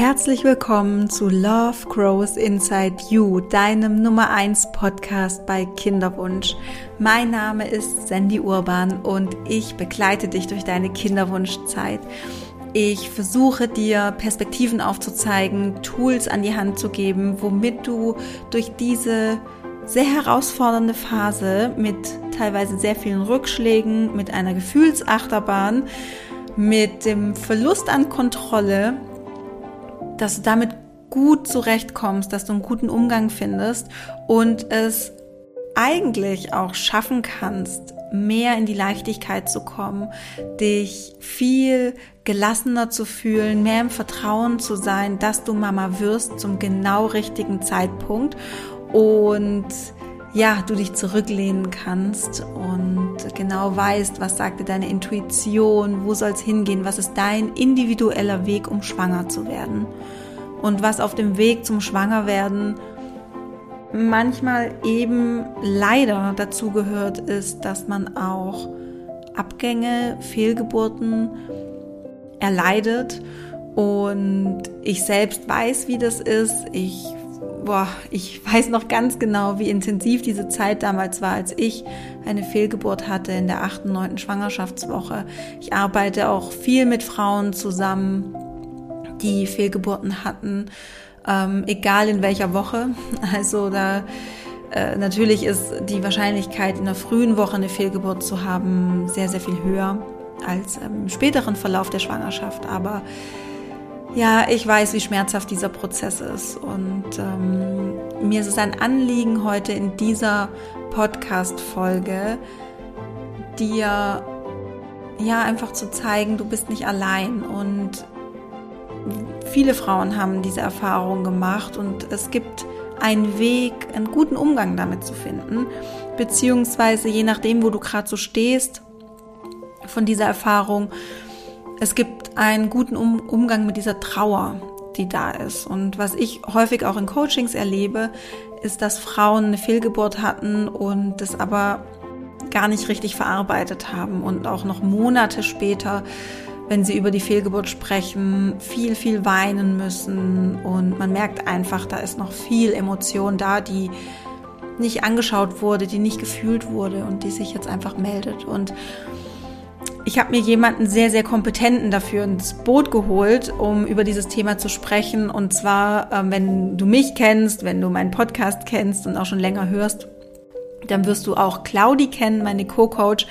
Herzlich willkommen zu Love Grows Inside You, deinem Nummer 1 Podcast bei Kinderwunsch. Mein Name ist Sandy Urban und ich begleite dich durch deine Kinderwunschzeit. Ich versuche dir Perspektiven aufzuzeigen, Tools an die Hand zu geben, womit du durch diese sehr herausfordernde Phase mit teilweise sehr vielen Rückschlägen, mit einer Gefühlsachterbahn, mit dem Verlust an Kontrolle dass du damit gut zurechtkommst, dass du einen guten Umgang findest und es eigentlich auch schaffen kannst, mehr in die Leichtigkeit zu kommen, dich viel gelassener zu fühlen, mehr im Vertrauen zu sein, dass du Mama wirst zum genau richtigen Zeitpunkt. Und ja, du dich zurücklehnen kannst und genau weißt, was sagte deine Intuition, wo soll es hingehen, was ist dein individueller Weg, um schwanger zu werden. Und was auf dem Weg zum Schwangerwerden manchmal eben leider dazu gehört, ist, dass man auch Abgänge, Fehlgeburten erleidet. Und ich selbst weiß, wie das ist. Ich boah, ich weiß noch ganz genau, wie intensiv diese Zeit damals war, als ich eine Fehlgeburt hatte in der achten, neunten Schwangerschaftswoche. Ich arbeite auch viel mit Frauen zusammen, die Fehlgeburten hatten, ähm, egal in welcher Woche. Also da äh, natürlich ist die Wahrscheinlichkeit, in der frühen Woche eine Fehlgeburt zu haben, sehr, sehr viel höher als im späteren Verlauf der Schwangerschaft. Aber ja, ich weiß, wie schmerzhaft dieser Prozess ist. Und ähm, mir ist es ein Anliegen, heute in dieser Podcast-Folge dir ja einfach zu zeigen, du bist nicht allein. Und viele Frauen haben diese Erfahrung gemacht und es gibt einen Weg, einen guten Umgang damit zu finden. Beziehungsweise je nachdem, wo du gerade so stehst, von dieser Erfahrung, es gibt einen guten um Umgang mit dieser Trauer, die da ist. Und was ich häufig auch in Coachings erlebe, ist, dass Frauen eine Fehlgeburt hatten und das aber gar nicht richtig verarbeitet haben und auch noch Monate später, wenn sie über die Fehlgeburt sprechen, viel, viel weinen müssen und man merkt einfach, da ist noch viel Emotion da, die nicht angeschaut wurde, die nicht gefühlt wurde und die sich jetzt einfach meldet. Und ich habe mir jemanden sehr, sehr kompetenten dafür ins Boot geholt, um über dieses Thema zu sprechen. Und zwar, ähm, wenn du mich kennst, wenn du meinen Podcast kennst und auch schon länger hörst, dann wirst du auch Claudi kennen, meine Co-Coach,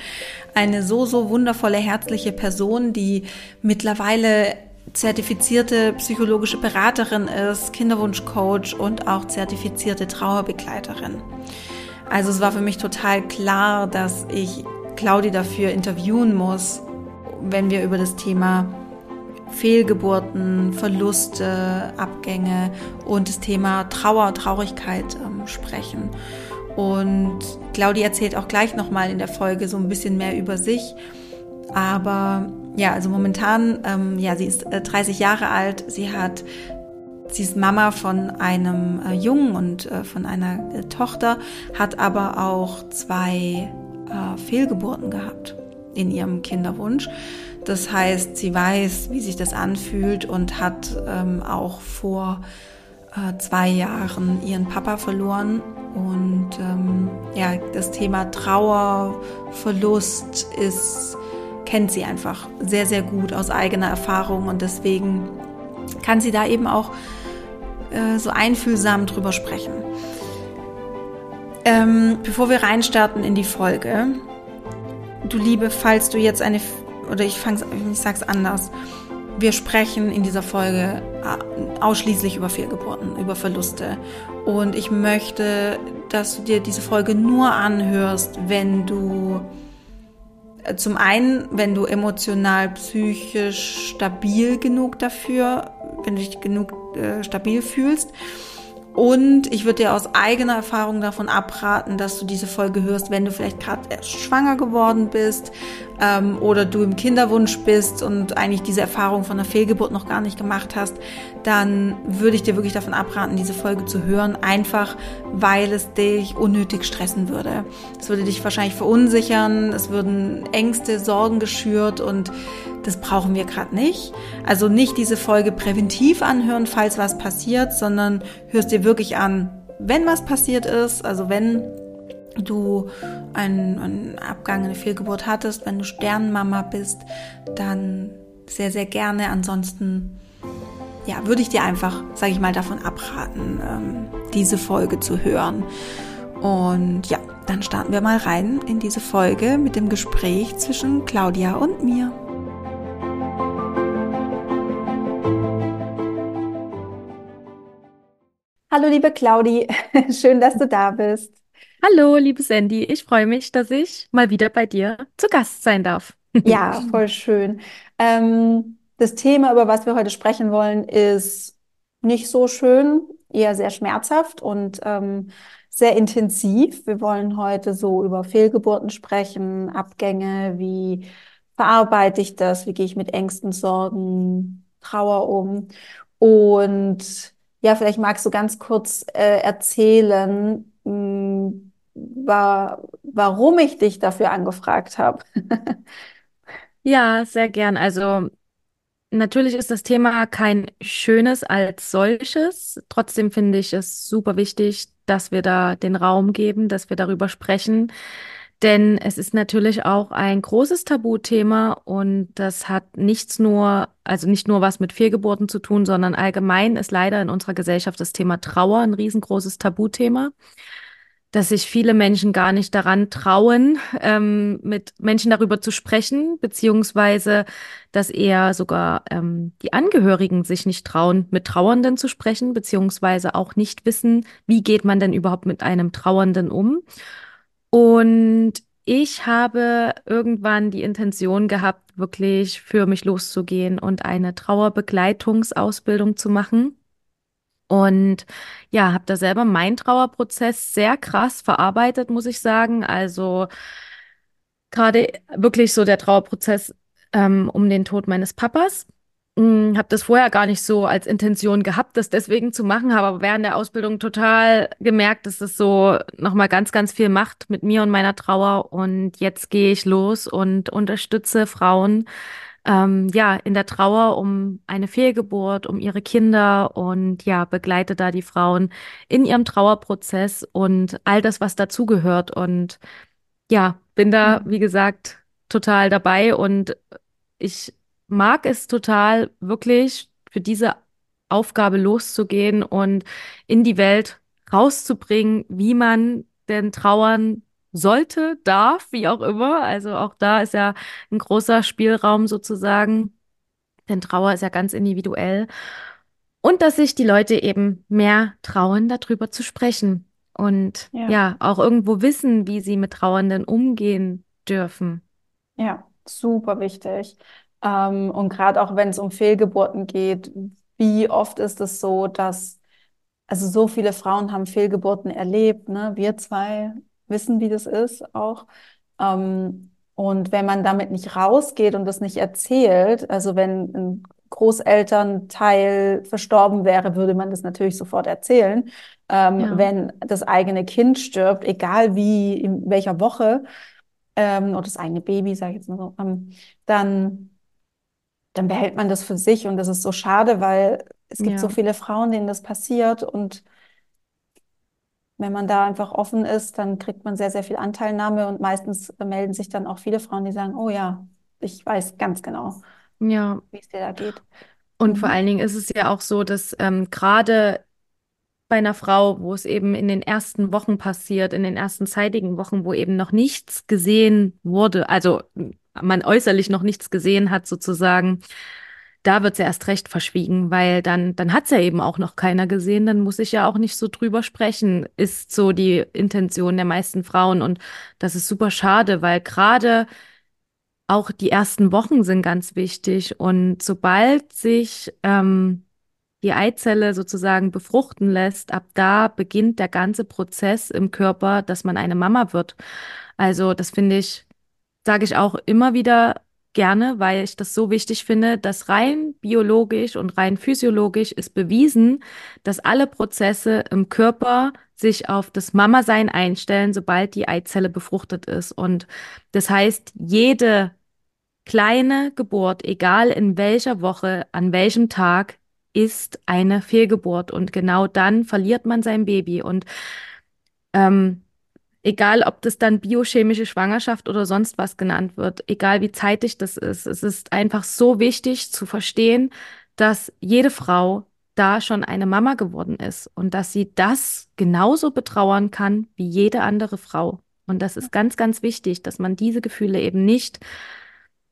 eine so, so wundervolle, herzliche Person, die mittlerweile zertifizierte psychologische Beraterin ist, Kinderwunschcoach und auch zertifizierte Trauerbegleiterin. Also es war für mich total klar, dass ich Claudi dafür interviewen muss, wenn wir über das Thema Fehlgeburten, Verluste, Abgänge und das Thema Trauer, Traurigkeit ähm, sprechen. Und Claudi erzählt auch gleich nochmal in der Folge so ein bisschen mehr über sich. Aber ja, also momentan, ähm, ja, sie ist äh, 30 Jahre alt. Sie hat, sie ist Mama von einem äh, Jungen und äh, von einer äh, Tochter, hat aber auch zwei äh, Fehlgeburten gehabt in ihrem Kinderwunsch. Das heißt, sie weiß, wie sich das anfühlt und hat ähm, auch vor äh, zwei Jahren ihren Papa verloren. Und ähm, ja, das Thema Trauer, Verlust ist, kennt sie einfach sehr, sehr gut aus eigener Erfahrung und deswegen kann sie da eben auch äh, so einfühlsam drüber sprechen. Ähm, bevor wir reinstarten in die Folge, du Liebe, falls du jetzt eine, oder ich fang's, ich sag's anders, wir sprechen in dieser Folge äh, ausschließlich über Fehlgeburten, über Verluste. Und ich möchte, dass du dir diese Folge nur anhörst, wenn du äh, zum einen, wenn du emotional, psychisch stabil genug dafür, wenn du dich genug äh, stabil fühlst und ich würde dir aus eigener Erfahrung davon abraten, dass du diese Folge hörst, wenn du vielleicht gerade erst schwanger geworden bist ähm, oder du im Kinderwunsch bist und eigentlich diese Erfahrung von einer Fehlgeburt noch gar nicht gemacht hast, dann würde ich dir wirklich davon abraten, diese Folge zu hören, einfach weil es dich unnötig stressen würde. Es würde dich wahrscheinlich verunsichern, es würden Ängste, Sorgen geschürt und das brauchen wir gerade nicht. Also nicht diese Folge präventiv anhören, falls was passiert, sondern hörst dir wirklich an, wenn was passiert ist, also wenn du einen, einen Abgang, eine Fehlgeburt hattest, wenn du Sternmama bist, dann sehr, sehr gerne. Ansonsten, ja, würde ich dir einfach, sage ich mal, davon abraten, ähm, diese Folge zu hören. Und ja, dann starten wir mal rein in diese Folge mit dem Gespräch zwischen Claudia und mir. Hallo liebe Claudi, schön, dass du da bist. Hallo, liebe Sandy. Ich freue mich, dass ich mal wieder bei dir zu Gast sein darf. Ja, voll schön. Ähm, das Thema, über was wir heute sprechen wollen, ist nicht so schön, eher sehr schmerzhaft und ähm, sehr intensiv. Wir wollen heute so über Fehlgeburten sprechen, Abgänge, wie verarbeite ich das, wie gehe ich mit Ängsten, Sorgen, Trauer um. Und ja, vielleicht magst du ganz kurz äh, erzählen, mh, hm, war, warum ich dich dafür angefragt habe. Ja, sehr gern. Also natürlich ist das Thema kein schönes als solches. Trotzdem finde ich es super wichtig, dass wir da den Raum geben, dass wir darüber sprechen. Denn es ist natürlich auch ein großes Tabuthema und das hat nichts nur, also nicht nur was mit Fehlgeburten zu tun, sondern allgemein ist leider in unserer Gesellschaft das Thema Trauer ein riesengroßes Tabuthema dass sich viele Menschen gar nicht daran trauen, ähm, mit Menschen darüber zu sprechen, beziehungsweise dass eher sogar ähm, die Angehörigen sich nicht trauen, mit Trauernden zu sprechen, beziehungsweise auch nicht wissen, wie geht man denn überhaupt mit einem Trauernden um. Und ich habe irgendwann die Intention gehabt, wirklich für mich loszugehen und eine Trauerbegleitungsausbildung zu machen und ja, habe da selber meinen Trauerprozess sehr krass verarbeitet, muss ich sagen. Also gerade wirklich so der Trauerprozess ähm, um den Tod meines Papas. Hm, habe das vorher gar nicht so als Intention gehabt, das deswegen zu machen, habe aber während der Ausbildung total gemerkt, dass das so nochmal ganz, ganz viel macht mit mir und meiner Trauer. Und jetzt gehe ich los und unterstütze Frauen ähm, ja, in der Trauer um eine Fehlgeburt, um ihre Kinder und ja, begleite da die Frauen in ihrem Trauerprozess und all das, was dazugehört. Und ja, bin da, wie gesagt, total dabei und ich mag es total, wirklich für diese Aufgabe loszugehen und in die Welt rauszubringen, wie man denn Trauern sollte, darf, wie auch immer. Also auch da ist ja ein großer Spielraum sozusagen, denn Trauer ist ja ganz individuell. Und dass sich die Leute eben mehr trauen, darüber zu sprechen und ja, ja auch irgendwo wissen, wie sie mit Trauernden umgehen dürfen. Ja, super wichtig. Ähm, und gerade auch wenn es um Fehlgeburten geht, wie oft ist es so, dass also so viele Frauen haben Fehlgeburten erlebt, ne? Wir zwei wissen, wie das ist auch. Ähm, und wenn man damit nicht rausgeht und das nicht erzählt, also wenn ein Großelternteil verstorben wäre, würde man das natürlich sofort erzählen. Ähm, ja. Wenn das eigene Kind stirbt, egal wie, in welcher Woche, ähm, oder das eigene Baby, sage ich jetzt mal so, ähm, dann, dann behält man das für sich und das ist so schade, weil es gibt ja. so viele Frauen, denen das passiert und wenn man da einfach offen ist, dann kriegt man sehr, sehr viel Anteilnahme und meistens melden sich dann auch viele Frauen, die sagen, oh ja, ich weiß ganz genau, ja. wie es dir da geht. Und mhm. vor allen Dingen ist es ja auch so, dass ähm, gerade bei einer Frau, wo es eben in den ersten Wochen passiert, in den ersten zeitigen Wochen, wo eben noch nichts gesehen wurde, also man äußerlich noch nichts gesehen hat sozusagen, da wird's ja erst recht verschwiegen, weil dann, dann hat's ja eben auch noch keiner gesehen, dann muss ich ja auch nicht so drüber sprechen, ist so die Intention der meisten Frauen. Und das ist super schade, weil gerade auch die ersten Wochen sind ganz wichtig. Und sobald sich ähm, die Eizelle sozusagen befruchten lässt, ab da beginnt der ganze Prozess im Körper, dass man eine Mama wird. Also das finde ich, sage ich auch immer wieder gerne, weil ich das so wichtig finde, dass rein biologisch und rein physiologisch ist bewiesen, dass alle Prozesse im Körper sich auf das Mama-Sein einstellen, sobald die Eizelle befruchtet ist. Und das heißt, jede kleine Geburt, egal in welcher Woche, an welchem Tag, ist eine Fehlgeburt. Und genau dann verliert man sein Baby. Und ähm, egal, ob das dann biochemische Schwangerschaft oder sonst was genannt wird, egal wie zeitig das ist, es ist einfach so wichtig zu verstehen, dass jede Frau da schon eine Mama geworden ist und dass sie das genauso betrauern kann wie jede andere Frau. Und das ist ganz, ganz wichtig, dass man diese Gefühle eben nicht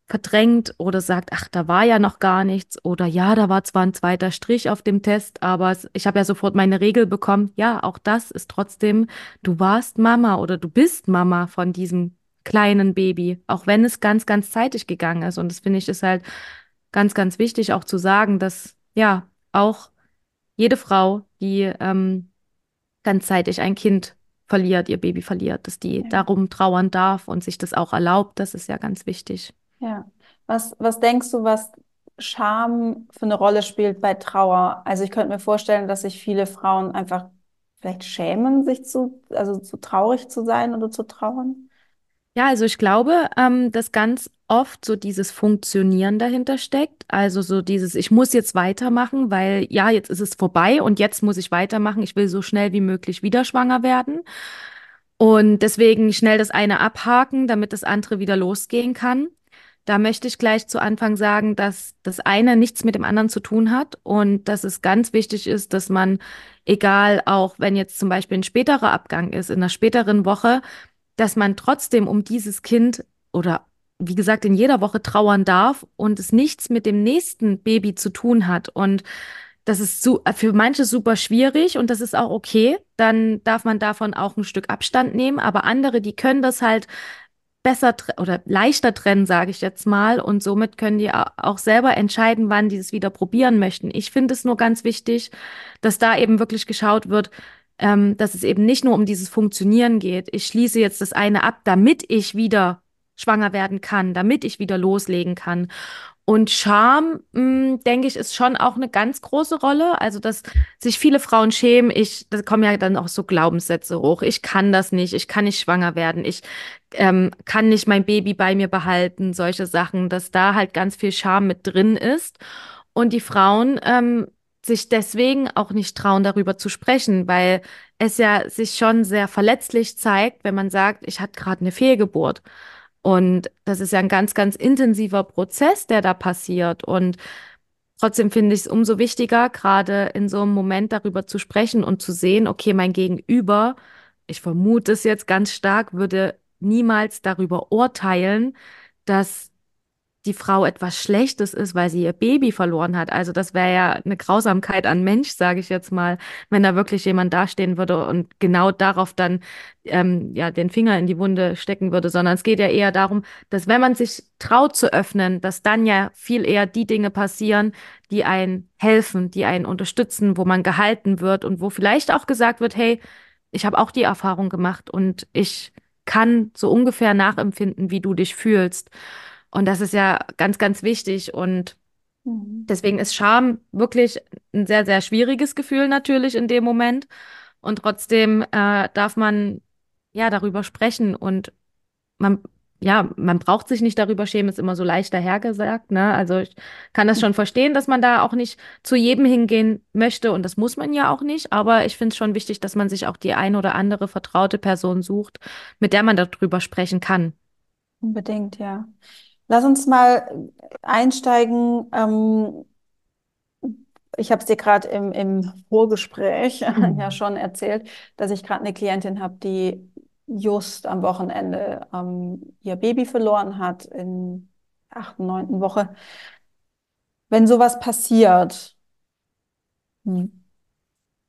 verdrängt oder sagt, ach, da war ja noch gar nichts oder ja, da war zwar ein zweiter Strich auf dem Test, aber ich habe ja sofort meine Regel bekommen. Ja, auch das ist trotzdem, du warst Mama oder du bist Mama von diesem kleinen Baby, auch wenn es ganz, ganz zeitig gegangen ist. Und das finde ich ist halt ganz, ganz wichtig auch zu sagen, dass ja auch jede Frau, die ähm, ganz zeitig ein Kind verliert, ihr Baby verliert, dass die ja. darum trauern darf und sich das auch erlaubt, das ist ja ganz wichtig. Ja. Was, was denkst du, was Scham für eine Rolle spielt bei Trauer? Also ich könnte mir vorstellen, dass sich viele Frauen einfach vielleicht schämen, sich zu, also zu traurig zu sein oder zu trauern. Ja, also ich glaube, ähm, dass ganz oft so dieses Funktionieren dahinter steckt. Also so dieses, ich muss jetzt weitermachen, weil ja, jetzt ist es vorbei und jetzt muss ich weitermachen. Ich will so schnell wie möglich wieder schwanger werden. Und deswegen schnell das eine abhaken, damit das andere wieder losgehen kann. Da möchte ich gleich zu Anfang sagen, dass das eine nichts mit dem anderen zu tun hat und dass es ganz wichtig ist, dass man, egal auch wenn jetzt zum Beispiel ein späterer Abgang ist, in einer späteren Woche, dass man trotzdem um dieses Kind oder wie gesagt in jeder Woche trauern darf und es nichts mit dem nächsten Baby zu tun hat. Und das ist so, für manche super schwierig und das ist auch okay. Dann darf man davon auch ein Stück Abstand nehmen. Aber andere, die können das halt besser oder leichter trennen, sage ich jetzt mal. Und somit können die auch selber entscheiden, wann die es wieder probieren möchten. Ich finde es nur ganz wichtig, dass da eben wirklich geschaut wird, ähm, dass es eben nicht nur um dieses Funktionieren geht. Ich schließe jetzt das eine ab, damit ich wieder schwanger werden kann, damit ich wieder loslegen kann. Und Scham, hm, denke ich, ist schon auch eine ganz große Rolle. Also, dass sich viele Frauen schämen. Ich, da kommen ja dann auch so Glaubenssätze hoch. Ich kann das nicht. Ich kann nicht schwanger werden. Ich ähm, kann nicht mein Baby bei mir behalten. Solche Sachen, dass da halt ganz viel Scham mit drin ist. Und die Frauen ähm, sich deswegen auch nicht trauen, darüber zu sprechen, weil es ja sich schon sehr verletzlich zeigt, wenn man sagt, ich hatte gerade eine Fehlgeburt. Und das ist ja ein ganz, ganz intensiver Prozess, der da passiert. Und trotzdem finde ich es umso wichtiger, gerade in so einem Moment darüber zu sprechen und zu sehen, okay, mein Gegenüber, ich vermute es jetzt ganz stark, würde niemals darüber urteilen, dass die Frau etwas Schlechtes ist, weil sie ihr Baby verloren hat. Also das wäre ja eine Grausamkeit an Mensch, sage ich jetzt mal, wenn da wirklich jemand dastehen würde und genau darauf dann ähm, ja den Finger in die Wunde stecken würde, sondern es geht ja eher darum, dass wenn man sich traut zu öffnen, dass dann ja viel eher die Dinge passieren, die einen helfen, die einen unterstützen, wo man gehalten wird und wo vielleicht auch gesagt wird, hey, ich habe auch die Erfahrung gemacht und ich kann so ungefähr nachempfinden, wie du dich fühlst. Und das ist ja ganz, ganz wichtig. Und mhm. deswegen ist Scham wirklich ein sehr, sehr schwieriges Gefühl natürlich in dem Moment. Und trotzdem äh, darf man ja darüber sprechen und man ja, man braucht sich nicht darüber schämen, ist immer so leicht dahergesagt, ne? Also ich kann das schon verstehen, dass man da auch nicht zu jedem hingehen möchte und das muss man ja auch nicht, aber ich finde es schon wichtig, dass man sich auch die ein oder andere vertraute Person sucht, mit der man darüber sprechen kann. Unbedingt, ja. Lass uns mal einsteigen. Ähm, ich habe es dir gerade im, im Vorgespräch mhm. ja schon erzählt, dass ich gerade eine Klientin habe, die just am Wochenende ähm, ihr Baby verloren hat in achten, neunten Woche. Wenn sowas passiert,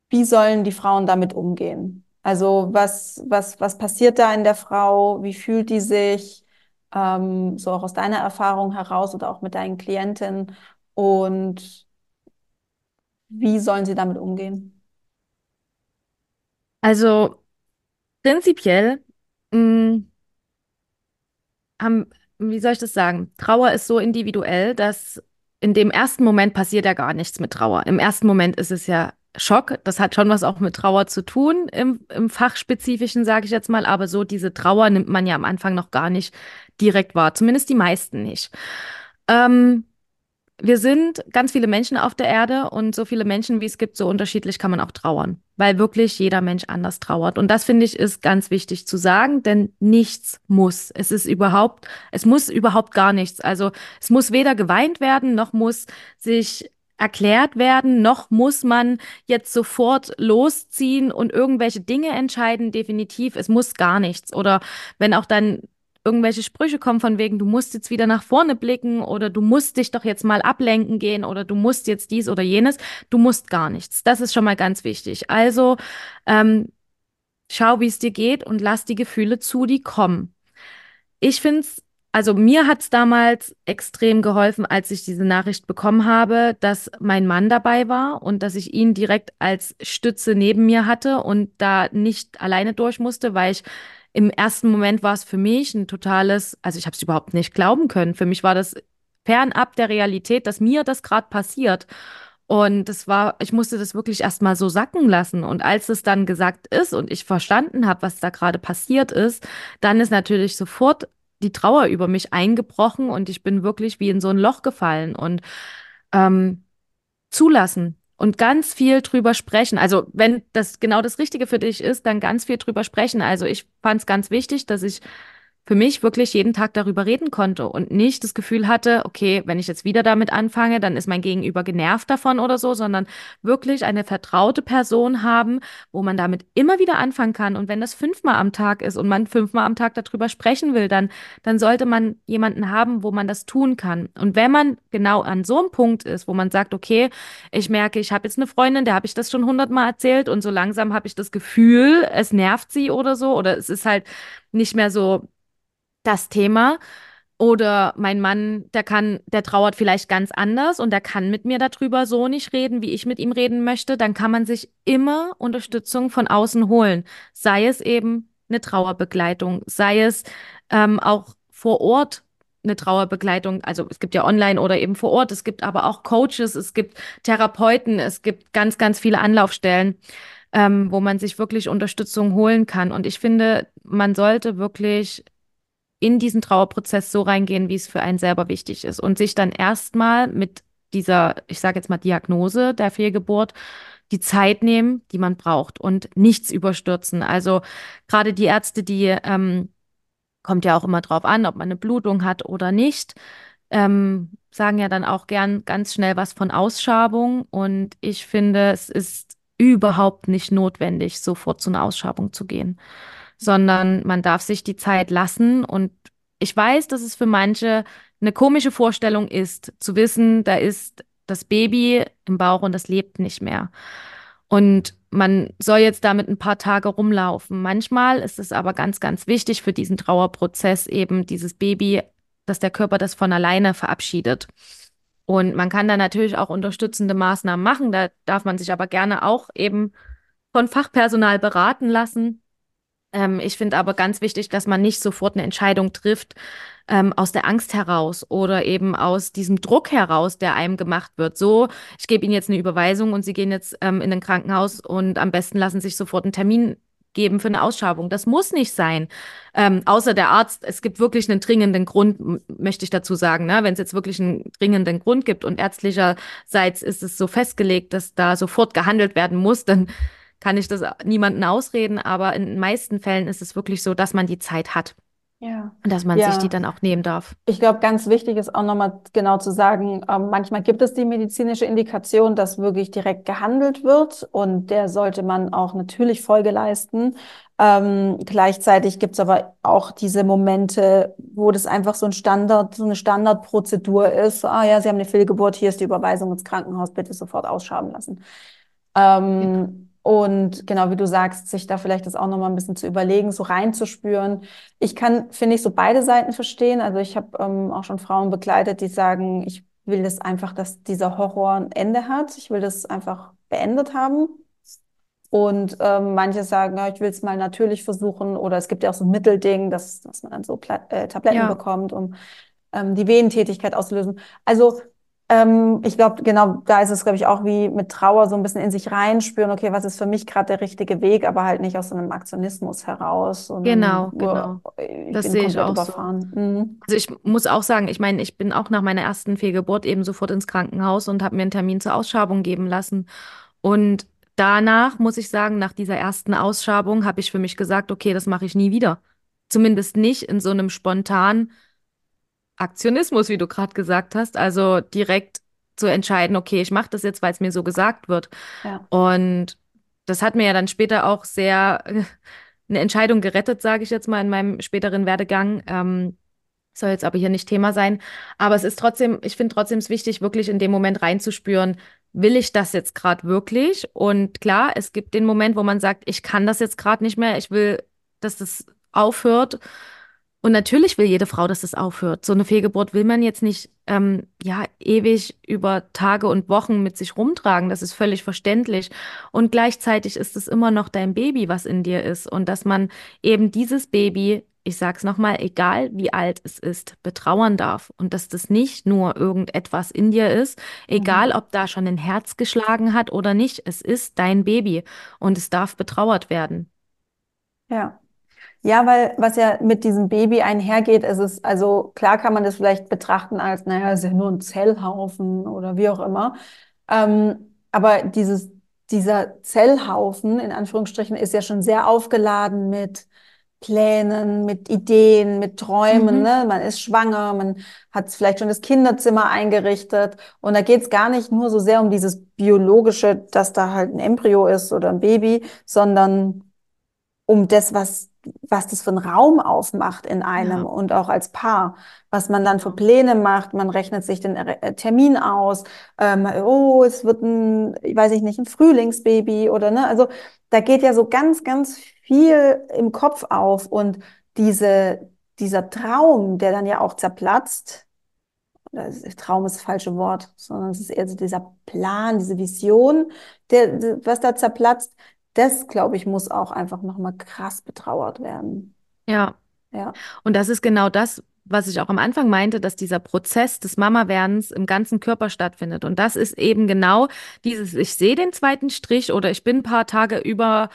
wie sollen die Frauen damit umgehen? Also was, was, was passiert da in der Frau? Wie fühlt die sich? Ähm, so auch aus deiner Erfahrung heraus oder auch mit deinen Klienten und wie sollen sie damit umgehen? Also prinzipiell mh, mm, haben, wie soll ich das sagen? Trauer ist so individuell, dass in dem ersten Moment passiert ja gar nichts mit Trauer. Im ersten Moment ist es ja Schock. Das hat schon was auch mit Trauer zu tun, im, im Fachspezifischen, sage ich jetzt mal. Aber so diese Trauer nimmt man ja am Anfang noch gar nicht direkt wahr. Zumindest die meisten nicht. Ähm, wir sind ganz viele Menschen auf der Erde und so viele Menschen, wie es gibt, so unterschiedlich kann man auch trauern, weil wirklich jeder Mensch anders trauert. Und das finde ich ist ganz wichtig zu sagen, denn nichts muss. Es ist überhaupt, es muss überhaupt gar nichts. Also es muss weder geweint werden, noch muss sich erklärt werden, noch muss man jetzt sofort losziehen und irgendwelche Dinge entscheiden. Definitiv, es muss gar nichts. Oder wenn auch dann irgendwelche Sprüche kommen von wegen, du musst jetzt wieder nach vorne blicken oder du musst dich doch jetzt mal ablenken gehen oder du musst jetzt dies oder jenes. Du musst gar nichts. Das ist schon mal ganz wichtig. Also ähm, schau, wie es dir geht und lass die Gefühle zu, die kommen. Ich finde es also mir hat es damals extrem geholfen, als ich diese Nachricht bekommen habe, dass mein Mann dabei war und dass ich ihn direkt als Stütze neben mir hatte und da nicht alleine durch musste, weil ich im ersten Moment war es für mich ein totales, also ich habe es überhaupt nicht glauben können. Für mich war das fernab der Realität, dass mir das gerade passiert. Und das war, ich musste das wirklich erstmal so sacken lassen. Und als es dann gesagt ist und ich verstanden habe, was da gerade passiert ist, dann ist natürlich sofort die Trauer über mich eingebrochen und ich bin wirklich wie in so ein Loch gefallen und ähm, zulassen und ganz viel drüber sprechen. Also wenn das genau das Richtige für dich ist, dann ganz viel drüber sprechen. Also ich fand es ganz wichtig, dass ich für mich wirklich jeden Tag darüber reden konnte und nicht das Gefühl hatte, okay, wenn ich jetzt wieder damit anfange, dann ist mein Gegenüber genervt davon oder so, sondern wirklich eine vertraute Person haben, wo man damit immer wieder anfangen kann. Und wenn das fünfmal am Tag ist und man fünfmal am Tag darüber sprechen will, dann, dann sollte man jemanden haben, wo man das tun kann. Und wenn man genau an so einem Punkt ist, wo man sagt, okay, ich merke, ich habe jetzt eine Freundin, der habe ich das schon hundertmal erzählt und so langsam habe ich das Gefühl, es nervt sie oder so, oder es ist halt nicht mehr so das Thema. Oder mein Mann, der kann, der trauert vielleicht ganz anders und der kann mit mir darüber so nicht reden, wie ich mit ihm reden möchte. Dann kann man sich immer Unterstützung von außen holen. Sei es eben eine Trauerbegleitung, sei es ähm, auch vor Ort eine Trauerbegleitung. Also es gibt ja online oder eben vor Ort. Es gibt aber auch Coaches, es gibt Therapeuten, es gibt ganz, ganz viele Anlaufstellen, ähm, wo man sich wirklich Unterstützung holen kann. Und ich finde, man sollte wirklich in diesen Trauerprozess so reingehen, wie es für einen selber wichtig ist und sich dann erstmal mit dieser, ich sage jetzt mal Diagnose der Fehlgeburt, die Zeit nehmen, die man braucht und nichts überstürzen. Also gerade die Ärzte, die ähm, kommt ja auch immer drauf an, ob man eine Blutung hat oder nicht, ähm, sagen ja dann auch gern ganz schnell was von Ausschabung. Und ich finde, es ist überhaupt nicht notwendig, sofort zu einer Ausschabung zu gehen sondern man darf sich die Zeit lassen. Und ich weiß, dass es für manche eine komische Vorstellung ist, zu wissen, da ist das Baby im Bauch und das lebt nicht mehr. Und man soll jetzt damit ein paar Tage rumlaufen. Manchmal ist es aber ganz, ganz wichtig für diesen Trauerprozess eben dieses Baby, dass der Körper das von alleine verabschiedet. Und man kann da natürlich auch unterstützende Maßnahmen machen. Da darf man sich aber gerne auch eben von Fachpersonal beraten lassen. Ähm, ich finde aber ganz wichtig, dass man nicht sofort eine Entscheidung trifft ähm, aus der Angst heraus oder eben aus diesem Druck heraus, der einem gemacht wird. So, ich gebe Ihnen jetzt eine Überweisung und Sie gehen jetzt ähm, in ein Krankenhaus und am besten lassen sich sofort einen Termin geben für eine Ausschabung. Das muss nicht sein. Ähm, außer der Arzt, es gibt wirklich einen dringenden Grund, möchte ich dazu sagen. Ne? Wenn es jetzt wirklich einen dringenden Grund gibt und ärztlicherseits ist es so festgelegt, dass da sofort gehandelt werden muss, dann kann ich das niemanden ausreden, aber in den meisten Fällen ist es wirklich so, dass man die Zeit hat. Ja. Und dass man ja. sich die dann auch nehmen darf. Ich glaube, ganz wichtig ist auch nochmal genau zu sagen, ähm, manchmal gibt es die medizinische Indikation, dass wirklich direkt gehandelt wird und der sollte man auch natürlich Folge leisten. Ähm, gleichzeitig gibt es aber auch diese Momente, wo das einfach so ein Standard, so eine Standardprozedur ist. Ah ja, Sie haben eine Fehlgeburt, hier ist die Überweisung ins Krankenhaus, bitte sofort ausschaben lassen. Ähm, und genau wie du sagst, sich da vielleicht das auch nochmal ein bisschen zu überlegen, so reinzuspüren. Ich kann, finde ich, so beide Seiten verstehen. Also ich habe ähm, auch schon Frauen begleitet, die sagen, ich will das einfach, dass dieser Horror ein Ende hat. Ich will das einfach beendet haben. Und ähm, manche sagen, ja, ich will es mal natürlich versuchen. Oder es gibt ja auch so ein Mittelding, dass, dass man dann so Pla äh, Tabletten ja. bekommt, um ähm, die Venentätigkeit auszulösen. Also Ähm, ich glaube, genau da ist es, glaube ich, auch wie mit Trauer so ein bisschen in sich reinspüren, okay, was ist für mich gerade der richtige Weg, aber halt nicht aus so einem Aktionismus heraus, Genau, genau. Das sehe ich auch so. Mhm. Also ich muss auch sagen, ich meine, ich bin auch nach meiner ersten Fehlgeburt eben sofort ins Krankenhaus und habe mir einen Termin zur Ausschabung geben lassen. Und danach muss ich sagen, nach dieser ersten Ausschabung habe ich für mich gesagt, okay, das mache ich nie wieder. Zumindest nicht in so einem spontanen Aktionismus, wie du gerade gesagt hast. Also direkt zu entscheiden, okay, ich mache das jetzt, weil es mir so gesagt wird. Ja, Und das hat mir ja dann später auch sehr äh, eine Entscheidung gerettet, sage ich jetzt mal, in meinem späteren Werdegang. Ähm, soll jetzt aber hier nicht Thema sein. Aber es ist trotzdem, ich finde trotzdem es wichtig, wirklich in dem Moment reinzuspüren, will ich das jetzt gerade wirklich? Und klar, es gibt den Moment, wo man sagt, ich kann das jetzt gerade nicht mehr, ich will, dass das aufhört. Und natürlich will jede Frau, dass das aufhört. So eine Fehlgeburt will man jetzt nicht ähm, ja ewig über Tage und Wochen mit sich rumtragen. Das ist völlig verständlich. Und gleichzeitig ist es immer noch dein Baby, was in dir ist. Und dass man eben dieses Baby, ich sag's nochmal, egal wie alt es ist, betrauern darf. Und dass das nicht nur irgendetwas in dir ist, egal mhm. ob da schon ein Herz geschlagen hat oder nicht. Es ist dein Baby und es darf betrauert werden. Ja. Ja, weil was ja mit diesem Baby einhergeht, ist es, also klar kann man das vielleicht betrachten als, naja, ist ja nur ein Zellhaufen oder wie auch immer. Ähm, aber dieses, dieser Zellhaufen, in Anführungsstrichen, ist ja schon sehr aufgeladen mit Plänen, mit Ideen, mit Träumen, Mhm. ne? Man ist schwanger, man hat vielleicht schon das Kinderzimmer eingerichtet. Und da geht es gar nicht nur so sehr um dieses Biologische, dass da halt ein Embryo ist oder ein Baby, sondern um das, was, was das für einen Raum aufmacht in einem Ja, und auch als Paar, was man dann für. Pläne macht. Man rechnet sich den äh, Termin aus. Ähm, oh, es wird ein, ich weiß ich nicht, ein Frühlingsbaby oder ne. Also da geht ja so ganz, ganz viel im Kopf auf und diese, dieser Traum, der dann ja auch zerplatzt, Traum ist das falsche Wort, sondern es ist eher so dieser Plan, diese Vision, der- was da zerplatzt, das, glaube ich, muss auch einfach nochmal krass betrauert werden. Ja. Ja, Und das ist genau das, was ich auch am Anfang meinte, dass dieser Prozess des Mama-Werdens im ganzen Körper stattfindet. Und das ist eben genau dieses, ich sehe den zweiten Strich oder ich bin ein paar Tage über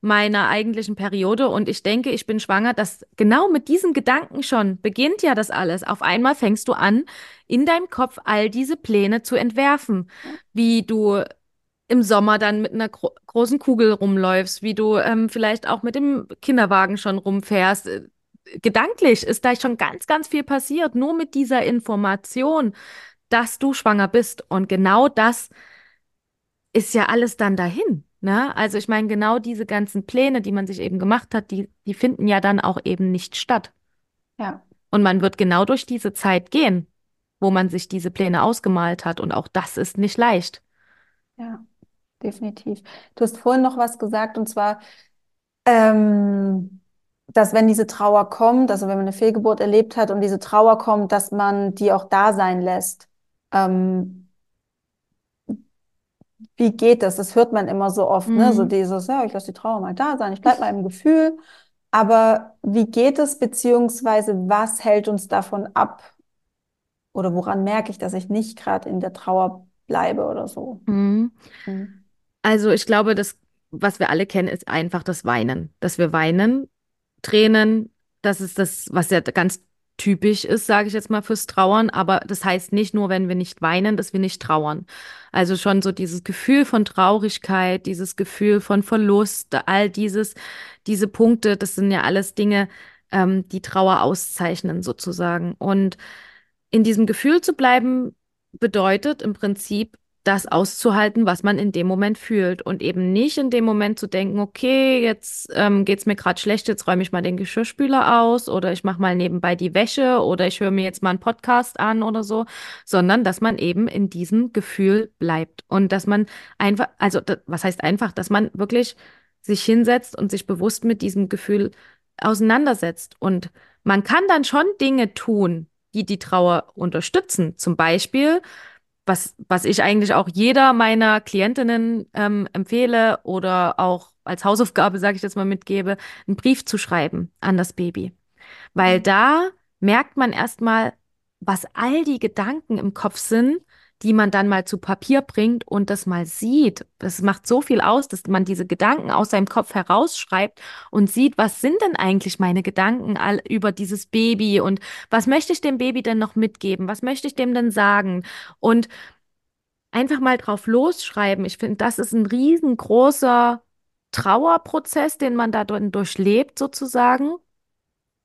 meiner eigentlichen Periode und ich denke, ich bin schwanger, dass genau mit diesen Gedanken schon beginnt ja das alles. Auf einmal fängst du an, in deinem Kopf all diese Pläne zu entwerfen, wie du im Sommer dann mit einer gro großen Kugel rumläufst, wie du ähm, vielleicht auch mit dem Kinderwagen schon rumfährst. Äh, Gedanklich ist da schon ganz, ganz viel passiert, nur mit dieser Information, dass du schwanger bist. Und genau das ist ja alles dann dahin. Ne? Also ich meine, genau diese ganzen Pläne, die man sich eben gemacht hat, die, die finden ja dann auch eben nicht statt. ja, Und man wird genau durch diese Zeit gehen, wo man sich diese Pläne ausgemalt hat. Und auch das ist nicht leicht. ja, definitiv. Du hast vorhin noch was gesagt, und zwar, ähm, dass wenn diese Trauer kommt, also wenn man eine Fehlgeburt erlebt hat und diese Trauer kommt, dass man die auch da sein lässt. Ähm, wie geht das? Das hört man immer so oft, ne? So Mhm. dieses, ja, ich lasse die Trauer mal da sein, ich bleib mal im Gefühl. Aber wie geht es, beziehungsweise was hält uns davon ab? Oder woran merke ich, dass ich nicht gerade in der Trauer bleibe oder so? Mhm. Hm. Also ich glaube, das, was wir alle kennen, ist einfach das Weinen. Dass wir weinen, Tränen, das ist das, was ja ganz typisch ist, sage ich jetzt mal, fürs Trauern. Aber das heißt nicht nur, wenn wir nicht weinen, dass wir nicht trauern. Also schon so dieses Gefühl von Traurigkeit, dieses Gefühl von Verlust, all dieses, diese Punkte, das sind ja alles Dinge, ähm, die Trauer auszeichnen sozusagen. Und in diesem Gefühl zu bleiben, bedeutet im Prinzip, das auszuhalten, was man in dem Moment fühlt. Und eben nicht in dem Moment zu denken, okay, jetzt ähm, geht's mir gerade schlecht, jetzt räume ich mal den Geschirrspüler aus oder ich mache mal nebenbei die Wäsche oder ich höre mir jetzt mal einen Podcast an oder so, sondern dass man eben in diesem Gefühl bleibt. Und dass man einfach, also was heißt einfach, dass man wirklich sich hinsetzt und sich bewusst mit diesem Gefühl auseinandersetzt. Und man kann dann schon Dinge tun, die die Trauer unterstützen. Zum Beispiel was, was ich eigentlich auch jeder meiner Klientinnen ähm, empfehle oder auch als Hausaufgabe, sage ich jetzt mal, mitgebe, einen Brief zu schreiben an das Baby. Weil da merkt man erstmal, was all die Gedanken im Kopf sind, die man dann mal zu Papier bringt und das mal sieht. Das macht so viel aus, dass man diese Gedanken aus seinem Kopf herausschreibt und sieht, was sind denn eigentlich meine Gedanken über dieses Baby und was möchte ich dem Baby denn noch mitgeben? Was möchte ich dem denn sagen? Und einfach mal drauf losschreiben. Ich finde, das ist ein riesengroßer Trauerprozess, den man da durchlebt sozusagen.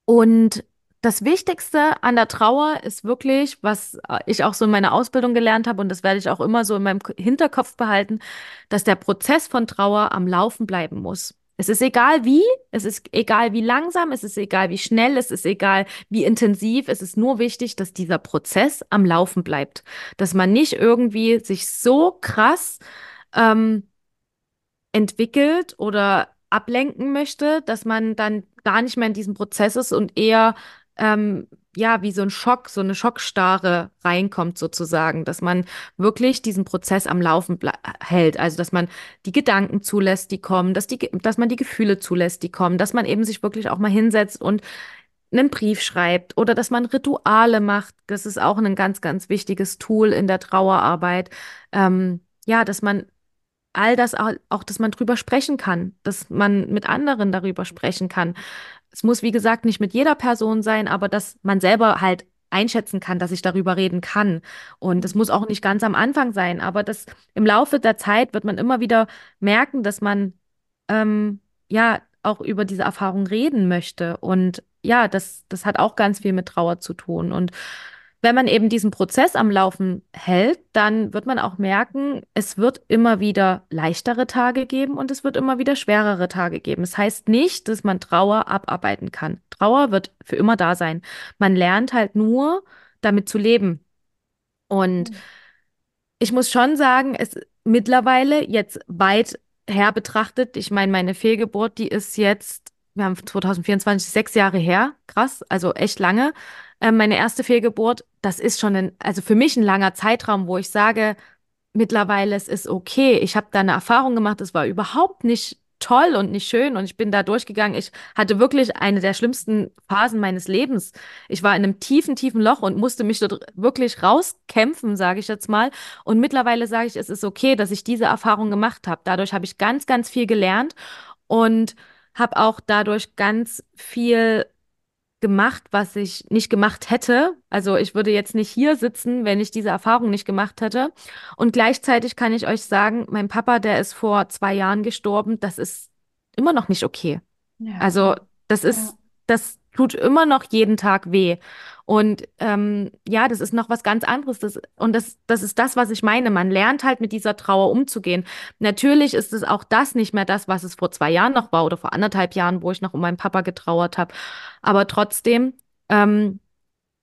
Und das Wichtigste an der Trauer ist wirklich, was äh, ich auch so in meiner Ausbildung gelernt habe, und das werde ich auch immer so in meinem Hinterkopf behalten, dass der Prozess von Trauer am Laufen bleiben muss. Es ist egal wie, es ist egal wie langsam, es ist egal wie schnell, es ist egal wie intensiv, es ist nur wichtig, dass dieser Prozess am Laufen bleibt. Dass man nicht irgendwie sich so krass ähm, entwickelt oder ablenken möchte, dass man dann gar nicht mehr in diesem Prozess ist und eher ähm, ja, wie so ein Schock, so eine Schockstarre reinkommt sozusagen, dass man wirklich diesen Prozess am Laufen hält. Also, dass man die Gedanken zulässt, die kommen, dass die, dass man die Gefühle zulässt, die kommen, dass man eben sich wirklich auch mal hinsetzt und einen Brief schreibt oder dass man Rituale macht. Das ist auch ein ganz, ganz wichtiges Tool in der Trauerarbeit. Ähm, ja, dass man all das auch, auch, dass man drüber sprechen kann, dass man mit anderen darüber sprechen kann. Es muss, wie gesagt, nicht mit jeder Person sein, aber dass man selber halt einschätzen kann, dass ich darüber reden kann. Und es muss auch nicht ganz am Anfang sein, aber das im Laufe der Zeit wird man immer wieder merken, dass man ähm, ja auch über diese Erfahrung reden möchte. Und ja, das, das hat auch ganz viel mit Trauer zu tun. Und wenn man eben diesen Prozess am Laufen hält, dann wird man auch merken, es wird immer wieder leichtere Tage geben und es wird immer wieder schwerere Tage geben. Es das heißt nicht, dass man Trauer abarbeiten kann. Trauer wird für immer da sein. Man lernt halt nur, damit zu leben. Und mhm. ich muss schon sagen, es mittlerweile jetzt weit her betrachtet, ich meine, meine Fehlgeburt, die ist jetzt, wir haben 2024 sechs Jahre her, krass, also echt lange. Äh, meine erste Fehlgeburt, das ist schon ein, also für mich ein langer Zeitraum, wo ich sage, mittlerweile es ist okay. Ich habe da eine Erfahrung gemacht, es war überhaupt nicht toll und nicht schön und ich bin da durchgegangen. Ich hatte wirklich eine der schlimmsten Phasen meines Lebens. Ich war in einem tiefen, tiefen Loch und musste mich dort wirklich rauskämpfen, sage ich jetzt mal. Und mittlerweile sage ich, es ist okay, dass ich diese Erfahrung gemacht habe. Dadurch habe ich ganz, ganz viel gelernt und habe auch dadurch ganz viel gemacht, was ich nicht gemacht hätte. Also ich würde jetzt nicht hier sitzen, wenn ich diese Erfahrung nicht gemacht hätte. Und gleichzeitig kann ich euch sagen, mein Papa, der ist vor zwei Jahren gestorben, das ist immer noch nicht okay. Ja. Also das ist. Das tut immer noch jeden Tag weh. Und ähm, ja, das ist noch was ganz anderes. Das, und das, das ist das, was ich meine. Man lernt halt mit dieser Trauer umzugehen. Natürlich ist es auch das nicht mehr das, was es vor zwei Jahren noch war oder vor anderthalb Jahren, wo ich noch um meinen Papa getrauert habe. Aber trotzdem ähm,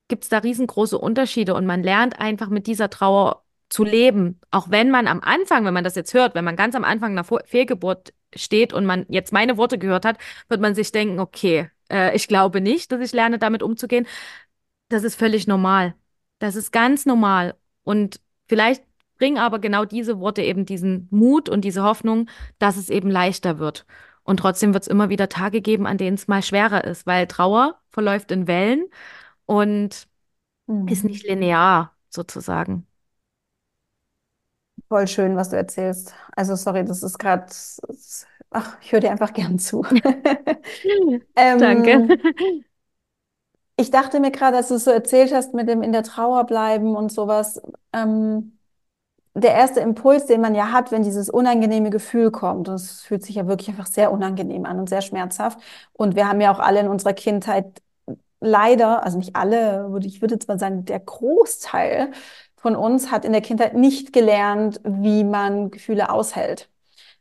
gibt es da riesengroße Unterschiede und man lernt einfach mit dieser Trauer zu leben. Auch wenn man am Anfang, wenn man das jetzt hört, wenn man ganz am Anfang einer Fehlgeburt steht und man jetzt meine Worte gehört hat, wird man sich denken, okay, äh, ich glaube nicht, dass ich lerne, damit umzugehen. Das ist völlig normal. Das ist ganz normal. Und vielleicht bringen aber genau diese Worte eben diesen Mut und diese Hoffnung, dass es eben leichter wird. Und trotzdem wird es immer wieder Tage geben, an denen es mal schwerer ist, weil Trauer verläuft in Wellen und mhm. ist nicht linear sozusagen. Voll schön, was du erzählst. Also sorry, das ist gerade, ach, ich höre dir einfach gern zu. ähm, Danke. Ich dachte mir gerade, als du es so erzählt hast mit dem in der Trauer bleiben und sowas, ähm, der erste Impuls, den man ja hat, wenn dieses unangenehme Gefühl kommt, und es fühlt sich ja wirklich einfach sehr unangenehm an und sehr schmerzhaft. Und wir haben ja auch alle in unserer Kindheit leider, also nicht alle, ich würde jetzt mal sagen, der Großteil von uns hat in der Kindheit nicht gelernt, wie man Gefühle aushält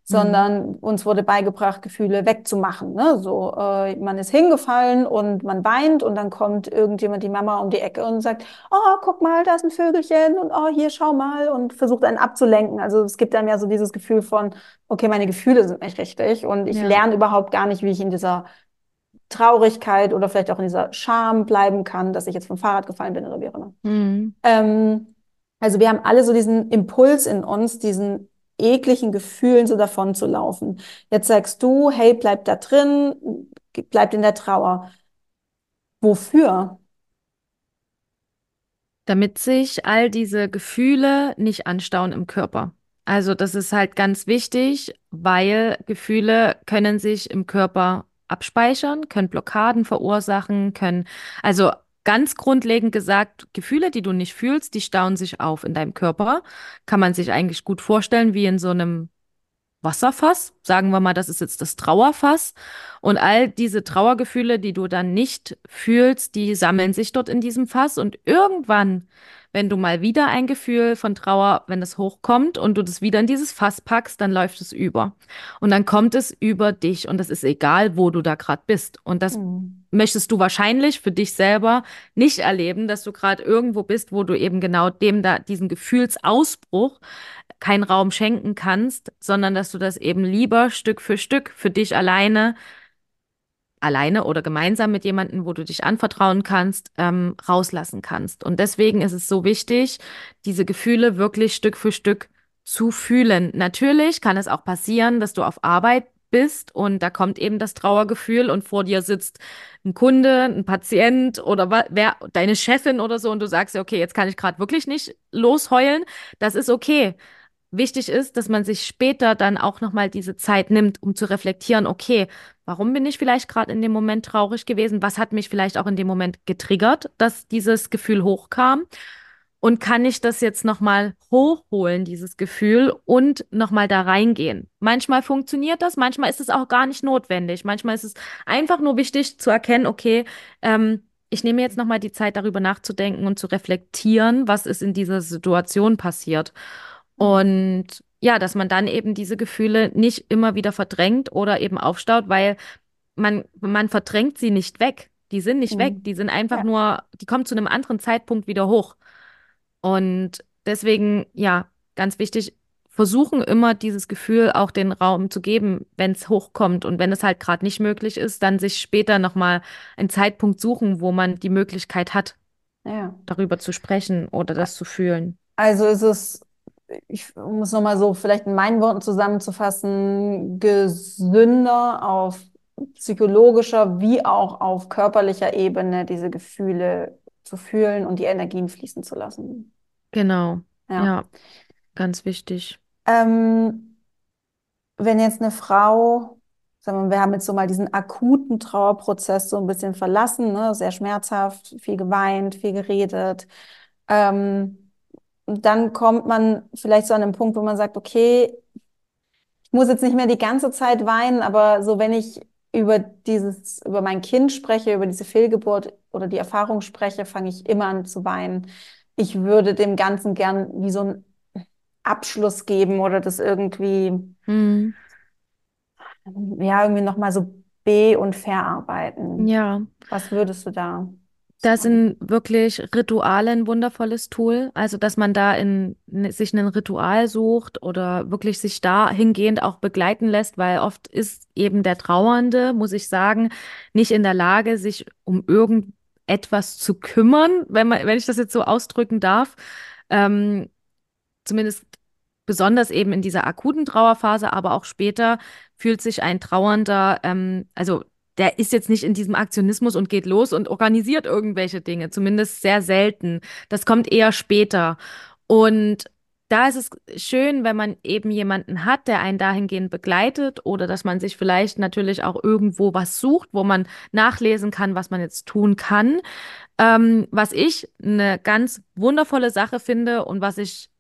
sondern uns wurde beigebracht, Gefühle wegzumachen. Ne? So, äh, man ist hingefallen und man weint und dann kommt irgendjemand, die Mama um die Ecke und sagt, oh, guck mal, da ist ein Vögelchen und oh, hier, schau mal und versucht einen abzulenken. Also es gibt einem ja so dieses Gefühl von, okay, meine Gefühle sind nicht richtig und ich ja. lerne überhaupt gar nicht, wie ich in dieser Traurigkeit oder vielleicht auch in dieser Scham bleiben kann, dass ich jetzt vom Fahrrad gefallen bin oder wie auch immer. Mhm. Ähm, also wir haben alle so diesen Impuls in uns, diesen ekligen Gefühlen so davon zu laufen. Jetzt sagst du, hey, bleib da drin, bleib in der Trauer. Wofür? damit sich all diese Gefühle nicht anstauen im Körper. Also das ist halt ganz wichtig, weil Gefühle können sich im Körper abspeichern, können Blockaden verursachen, können, also ganz grundlegend gesagt, Gefühle, die du nicht fühlst, die stauen sich auf in deinem Körper. Kann man sich eigentlich gut vorstellen, wie in so einem Wasserfass. Sagen wir mal, das ist jetzt das Trauerfass. Und all diese Trauergefühle, die du dann nicht fühlst, die sammeln sich dort in diesem Fass. Und irgendwann, wenn du mal wieder ein Gefühl von Trauer, wenn es hochkommt und du das wieder in dieses Fass packst, dann läuft es über. Und dann kommt es über dich. Und das ist egal, wo du da gerade bist. Und das mhm. möchtest du wahrscheinlich für dich selber nicht erleben, dass du gerade irgendwo bist, wo du eben genau dem da, diesen Gefühlsausbruch keinen Raum schenken kannst, sondern dass du das eben lieber Stück für Stück für dich alleine, alleine oder gemeinsam mit jemandem, wo du dich anvertrauen kannst, ähm, rauslassen kannst. Und deswegen ist es so wichtig, diese Gefühle wirklich Stück für Stück zu fühlen. Natürlich kann es auch passieren, dass du auf Arbeit bist und da kommt eben das Trauergefühl und vor dir sitzt ein Kunde, ein Patient oder wer, deine Chefin oder so und du sagst, okay, jetzt kann ich gerade wirklich nicht losheulen. Das ist okay wichtig ist, dass man sich später dann auch nochmal diese Zeit nimmt, um zu reflektieren, okay, warum bin ich vielleicht gerade in dem Moment traurig gewesen? Was hat mich vielleicht auch in dem Moment getriggert, dass dieses Gefühl hochkam? Und kann ich das jetzt nochmal hochholen, dieses Gefühl, und nochmal da reingehen? Manchmal funktioniert das, manchmal ist es auch gar nicht notwendig. Manchmal ist es einfach nur wichtig zu erkennen, okay, ähm, ich nehme jetzt nochmal die Zeit, darüber nachzudenken und zu reflektieren, was ist in dieser Situation passiert. Und ja, dass man dann eben diese Gefühle nicht immer wieder verdrängt oder eben aufstaut, weil man, man verdrängt sie nicht weg. Die sind nicht mhm. weg, die sind einfach ja. nur, die kommen zu einem anderen Zeitpunkt wieder hoch. Und deswegen, ja, ganz wichtig, versuchen immer dieses Gefühl auch den Raum zu geben, wenn es hochkommt. Und wenn es halt gerade nicht möglich ist, dann sich später nochmal einen Zeitpunkt suchen, wo man die Möglichkeit hat, ja. darüber zu sprechen oder das zu fühlen. Also ist es ich um es nochmal so vielleicht in meinen Worten zusammenzufassen, gesünder auf psychologischer wie auch auf körperlicher Ebene diese Gefühle zu fühlen und die Energien fließen zu lassen. Genau. Ja, ja ganz wichtig. Ähm, wenn jetzt eine Frau, sagen wir, wir haben jetzt so mal diesen akuten Trauerprozess so ein bisschen verlassen, ne, sehr schmerzhaft, viel geweint, viel geredet. Ähm, dann kommt man vielleicht so an einen Punkt, wo man sagt, okay, ich muss jetzt nicht mehr die ganze Zeit weinen, aber so wenn ich über dieses, über mein Kind spreche, über diese Fehlgeburt oder die Erfahrung spreche, fange ich immer an zu weinen. Ich würde dem Ganzen gern wie so einen Abschluss geben oder das irgendwie, hm. ja, irgendwie nochmal so be- und verarbeiten. Ja. Was würdest du da? Da sind wirklich Rituale ein wundervolles Tool. Also, dass man da in, ne, sich ein Ritual sucht oder wirklich sich da hingehend auch begleiten lässt, weil oft ist eben der Trauernde, muss ich sagen, nicht in der Lage, sich um irgendetwas zu kümmern, wenn man, wenn ich das jetzt so ausdrücken darf. Ähm, zumindest besonders eben in dieser akuten Trauerphase, aber auch später fühlt sich ein Trauernder, ähm, also der ist jetzt nicht in diesem Aktionismus und geht los und organisiert irgendwelche Dinge, zumindest sehr selten. Das kommt eher später. Und da ist es schön, wenn man eben jemanden hat, der einen dahingehend begleitet oder dass man sich vielleicht natürlich auch irgendwo was sucht, wo man nachlesen kann, was man jetzt tun kann. Ähm, was ich eine ganz wundervolle Sache finde und was ich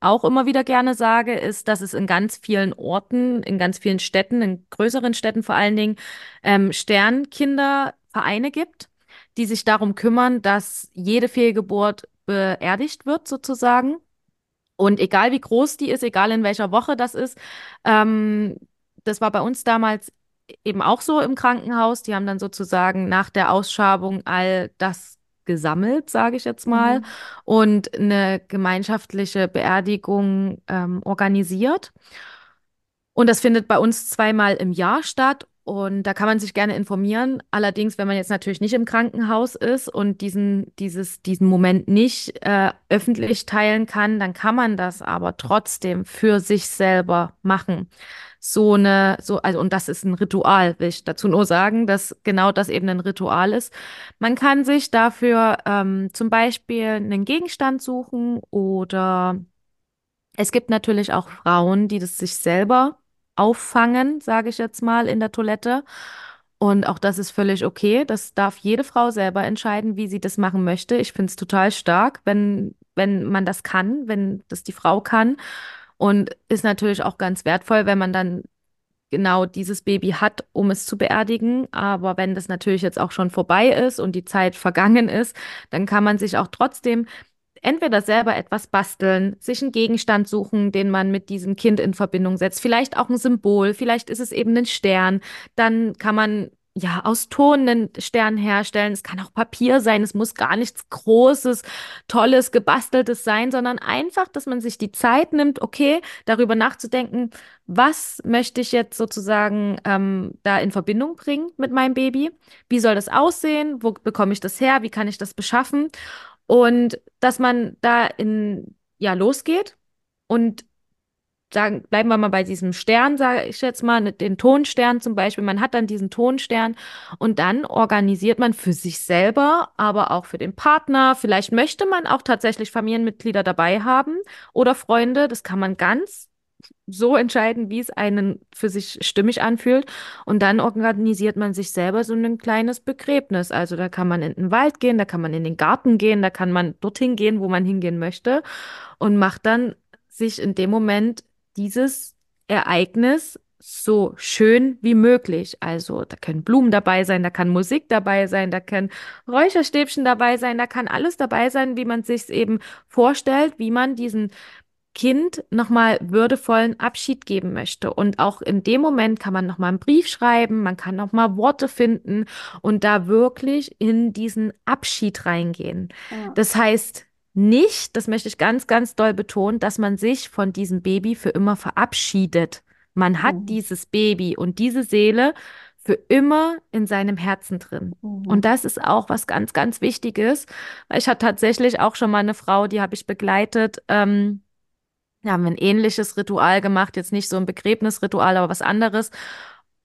auch immer wieder gerne sage, ist, dass es in ganz vielen Orten, in ganz vielen Städten, in größeren Städten vor allen Dingen, ähm, Sternkindervereine gibt, die sich darum kümmern, dass jede Fehlgeburt beerdigt wird, sozusagen. Und egal wie groß die ist, egal in welcher Woche das ist, ähm, das war bei uns damals eben auch so im Krankenhaus. Die haben dann sozusagen nach der Ausschabung all das gesammelt, sage ich jetzt mal, mhm. und eine gemeinschaftliche Beerdigung ähm, organisiert. Und das findet bei uns zweimal im Jahr statt. Und da kann man sich gerne informieren. Allerdings, wenn man jetzt natürlich nicht im Krankenhaus ist und diesen, dieses, diesen Moment nicht äh, öffentlich teilen kann, dann kann man das aber trotzdem für sich selber machen. So eine, so, also, und das ist ein Ritual, will ich dazu nur sagen, dass genau das eben ein Ritual ist. Man kann sich dafür ähm, zum Beispiel einen Gegenstand suchen oder es gibt natürlich auch Frauen, die das sich selber auffangen, sage ich jetzt mal, in der Toilette. Und auch das ist völlig okay. Das darf jede Frau selber entscheiden, wie sie das machen möchte. Ich finde es total stark, wenn, wenn man das kann, wenn das die Frau kann. Und ist natürlich auch ganz wertvoll, wenn man dann genau dieses Baby hat, um es zu beerdigen. Aber wenn das natürlich jetzt auch schon vorbei ist und die Zeit vergangen ist, dann kann man sich auch trotzdem entweder selber etwas basteln, sich einen Gegenstand suchen, den man mit diesem Kind in Verbindung setzt, vielleicht auch ein Symbol, vielleicht ist es eben ein Stern, dann kann man ja, aus Ton einen Stern herstellen. Es kann auch Papier sein. Es muss gar nichts Großes, Tolles, Gebasteltes sein, sondern einfach, dass man sich die Zeit nimmt, okay, darüber nachzudenken, was möchte ich jetzt sozusagen ähm, da in Verbindung bringen mit meinem Baby? Wie soll das aussehen? Wo bekomme ich das her? Wie kann ich das beschaffen? Und dass man da in, ja, losgeht und sagen, bleiben wir mal bei diesem Stern, sage ich jetzt mal, ne, den Tonstern zum Beispiel. Man hat dann diesen Tonstern und dann organisiert man für sich selber, aber auch für den Partner. Vielleicht möchte man auch tatsächlich Familienmitglieder dabei haben oder Freunde. Das kann man ganz so entscheiden, wie es einen für sich stimmig anfühlt. Und dann organisiert man sich selber so ein kleines Begräbnis. Also da kann man in den Wald gehen, da kann man in den Garten gehen, da kann man dorthin gehen, wo man hingehen möchte und macht dann sich in dem Moment dieses Ereignis so schön wie möglich. Also da können Blumen dabei sein, da kann Musik dabei sein, da können Räucherstäbchen dabei sein, da kann alles dabei sein, wie man sich eben vorstellt, wie man diesen Kind nochmal würdevollen Abschied geben möchte. Und auch in dem Moment kann man nochmal einen Brief schreiben, man kann nochmal Worte finden und da wirklich in diesen Abschied reingehen. Ja. Das heißt nicht, das möchte ich ganz, ganz doll betonen, dass man sich von diesem Baby für immer verabschiedet. Man hat mhm. dieses Baby und diese Seele für immer in seinem Herzen drin. Mhm. Und das ist auch was ganz, ganz Wichtiges, weil ich hatte tatsächlich auch schon mal eine Frau, die habe ich begleitet, ähm, wir haben ein ähnliches Ritual gemacht, jetzt nicht so ein Begräbnisritual, aber was anderes.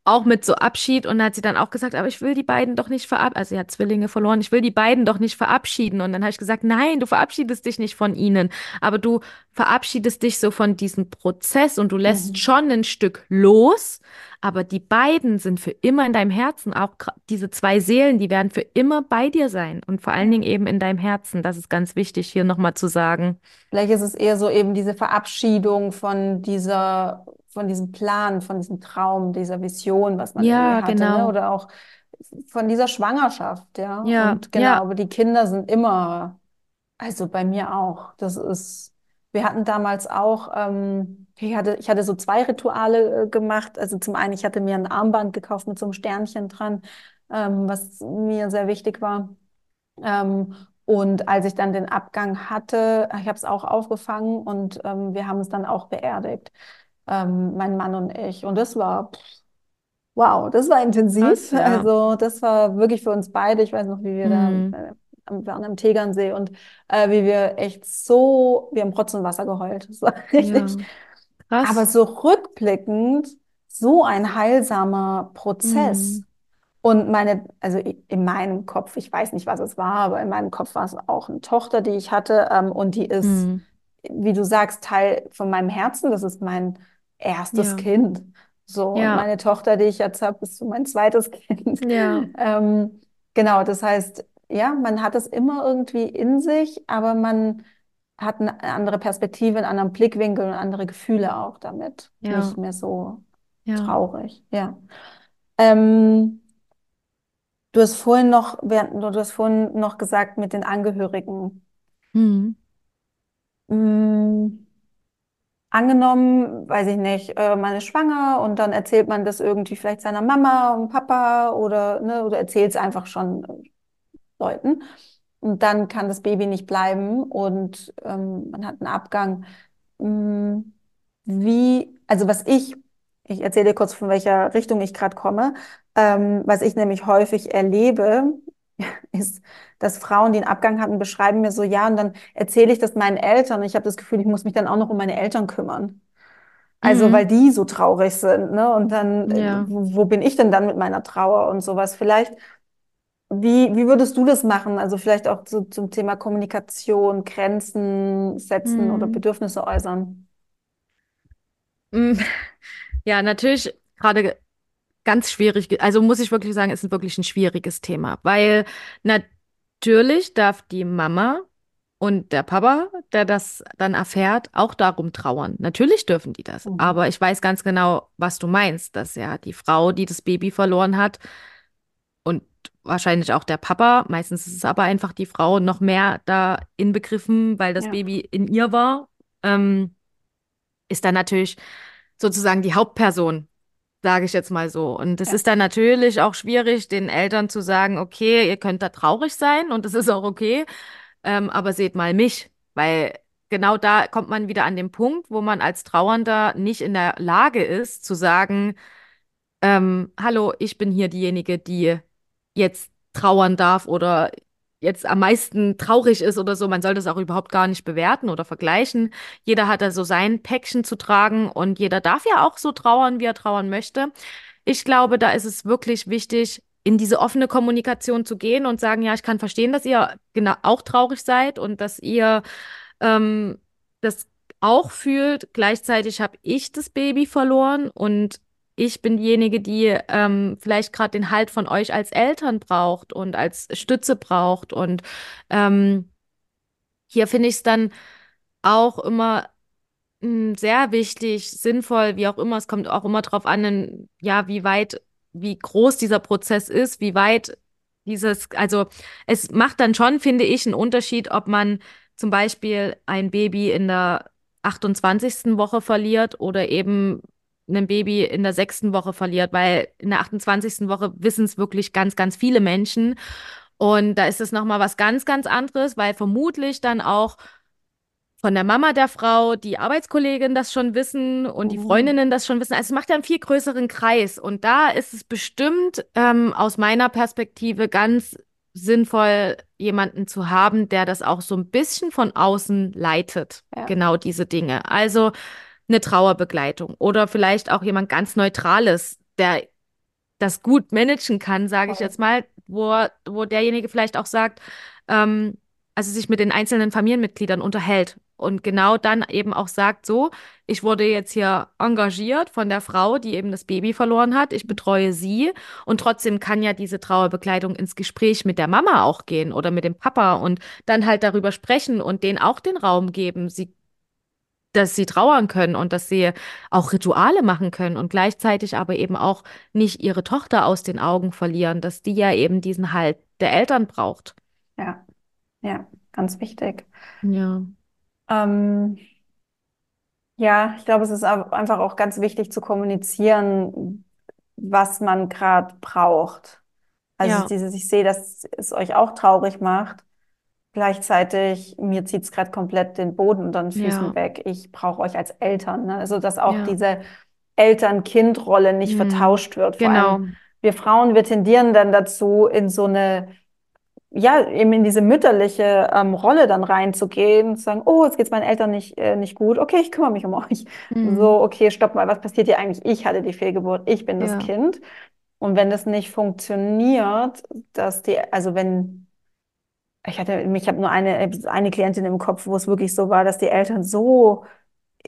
Auch mit so Abschied. Und dann hat sie dann auch gesagt, aber ich will die beiden doch nicht verabschieden. Also sie hat Zwillinge verloren. Ich will die beiden doch nicht verabschieden. Und dann habe ich gesagt, nein, du verabschiedest dich nicht von ihnen. Aber du verabschiedest dich so von diesem Prozess und du lässt mhm. schon ein Stück los. Aber die beiden sind für immer in deinem Herzen. Auch diese zwei Seelen, die werden für immer bei dir sein. Und vor allen Dingen eben in deinem Herzen. Das ist ganz wichtig hier nochmal zu sagen. Vielleicht ist es eher so eben diese Verabschiedung von dieser, von diesem Plan, von diesem Traum, dieser Vision, was man ja, hatte. Ne? Genau. Ne? Oder auch von dieser Schwangerschaft, ja. Ja, Und genau, ja. aber die Kinder sind immer, also bei mir auch. Das ist, wir hatten damals auch, ähm, ich hatte, ich hatte so zwei Rituale äh, gemacht. Also zum einen, ich hatte mir ein Armband gekauft mit so einem Sternchen dran, ähm, was mir sehr wichtig war. Ähm, und als ich dann den Abgang hatte, ich habe es auch aufgefangen und ähm, wir haben es dann auch beerdigt, ähm, mein Mann und ich. Und das war, wow, das war intensiv. Krass, ja. Also das war wirklich für uns beide. Ich weiß noch, wie wir Mhm. da, äh, wir waren am Tegernsee und äh, wie wir echt so, wir haben Rotz und Wasser geheult. Das war richtig. Ja. Aber Krass. so rückblickend, so ein heilsamer Prozess. Mhm. Und meine, also in meinem Kopf, ich weiß nicht, was es war, aber in meinem Kopf war es auch eine Tochter, die ich hatte, ähm, und die ist, Mhm. wie du sagst, Teil von meinem Herzen. Das ist mein erstes Ja. Kind. So, Ja. meine Tochter, die ich jetzt habe, ist so mein zweites Kind. Ja. Ähm, genau, das heißt, ja, man hat es immer irgendwie in sich, aber man hat eine andere Perspektive, einen anderen Blickwinkel und andere Gefühle auch damit. Ja. Nicht mehr so traurig, ja. Ähm, du hast vorhin noch, du hast vorhin noch gesagt mit den Angehörigen. Mhm. Mm, angenommen, weiß ich nicht, äh, man ist schwanger und dann erzählt man das irgendwie vielleicht seiner Mama und Papa oder, ne, oder erzählt es einfach schon äh, Leuten. Und dann kann das Baby nicht bleiben und ähm, man hat einen Abgang. Mm, Wie, also was ich ich erzähle kurz, von welcher Richtung ich gerade komme. Ähm, was ich nämlich häufig erlebe, ist, dass Frauen, die einen Abgang hatten, beschreiben mir so, ja, und dann erzähle ich das meinen Eltern ich habe das Gefühl, ich muss mich dann auch noch um meine Eltern kümmern. Also, weil Mhm. die so traurig sind, ne? Und dann, äh, Ja. wo, wo bin ich denn dann mit meiner Trauer und sowas? Vielleicht, wie, wie würdest du das machen? Also vielleicht auch so zum Thema Kommunikation, Grenzen setzen oder Mhm. Bedürfnisse äußern. Mm, Ja, natürlich gerade ganz schwierig. Also muss ich wirklich sagen, ist wirklich ein schwieriges Thema, weil natürlich darf die Mama und der Papa, der das dann erfährt, auch darum trauern. Natürlich dürfen die das. Mhm. Aber ich weiß ganz genau, was du meinst, dass ja die Frau, die das Baby verloren hat und wahrscheinlich auch der Papa, meistens ist es aber einfach die Frau, noch mehr da inbegriffen, weil das Ja, Baby in ihr war, ähm, ist dann natürlich sozusagen die Hauptperson sage ich jetzt mal so. Und es ja, ist dann natürlich auch schwierig, den Eltern zu sagen, okay, ihr könnt da traurig sein und das ist auch okay, ähm, aber seht mal mich, weil genau da kommt man wieder an den Punkt, wo man als Trauernder nicht in der Lage ist zu sagen, ähm, hallo, ich bin hier diejenige, die jetzt trauern darf oder jetzt am meisten traurig ist oder so. Man soll das auch überhaupt gar nicht bewerten oder vergleichen. Jeder hat da so sein Päckchen zu tragen und jeder darf ja auch so trauern, wie er trauern möchte. Ich glaube, da ist es wirklich wichtig, in diese offene Kommunikation zu gehen und sagen, ja, ich kann verstehen, dass ihr genau auch traurig seid und dass ihr ähm, das auch fühlt. Gleichzeitig habe ich das Baby verloren und ich bin diejenige, die ähm, vielleicht gerade den Halt von euch als Eltern braucht und als Stütze braucht. Und ähm, hier finde ich es dann auch immer mh, sehr wichtig, sinnvoll, wie auch immer. Es kommt auch immer drauf an, in, ja, wie weit, wie groß dieser Prozess ist, wie weit dieses, also es macht dann schon, finde ich, einen Unterschied, ob man zum Beispiel ein Baby in der achtundzwanzigsten Woche verliert oder eben ein Baby in der sechsten Woche verliert, weil in der achtundzwanzigsten Woche wissen es wirklich ganz, ganz viele Menschen. Und da ist es nochmal was ganz, ganz anderes, weil vermutlich dann auch von der Mama der Frau die Arbeitskolleginnen das schon wissen und die mhm. Freundinnen das schon wissen. Also es macht ja einen viel größeren Kreis. Und da ist es bestimmt ähm, aus meiner Perspektive ganz sinnvoll, jemanden zu haben, der das auch so ein bisschen von außen leitet. Ja, Genau diese Dinge. Also eine Trauerbegleitung oder vielleicht auch jemand ganz Neutrales, der das gut managen kann, sage ich jetzt mal, wo, wo derjenige vielleicht auch sagt, ähm, also sich mit den einzelnen Familienmitgliedern unterhält und genau dann eben auch sagt, so, ich wurde jetzt hier engagiert von der Frau, die eben das Baby verloren hat, ich betreue sie und trotzdem kann ja diese Trauerbekleidung ins Gespräch mit der Mama auch gehen oder mit dem Papa und dann halt darüber sprechen und denen auch den Raum geben. Sie dass sie trauern können und dass sie auch Rituale machen können und gleichzeitig aber eben auch nicht ihre Tochter aus den Augen verlieren, dass die ja eben diesen Halt der Eltern braucht. Ja, ja, ganz wichtig. Ja, Ähm, ja, ich glaube, es ist einfach auch ganz wichtig zu kommunizieren, was man gerade braucht. Also ja, dieses, ich sehe, dass es euch auch traurig macht. Gleichzeitig, mir zieht es gerade komplett den Boden unter den Füßen ja, weg. Ich brauche euch als Eltern, ne? Also, dass auch ja. diese Eltern-Kind-Rolle nicht Hm. vertauscht wird. Vor allem Genau. wir Frauen, wir tendieren dann dazu, in so eine, ja, eben in diese mütterliche ähm, Rolle dann reinzugehen und zu sagen, oh, jetzt geht's meinen Eltern nicht, äh, nicht gut. Okay, ich kümmere mich um euch. Hm. So, okay, stopp mal, was passiert hier eigentlich? Ich hatte die Fehlgeburt, ich bin das Ja, Kind. Und wenn das nicht funktioniert, dass die, also wenn ich hatte, ich habe nur eine, eine Klientin im Kopf, wo es wirklich so war, dass die Eltern so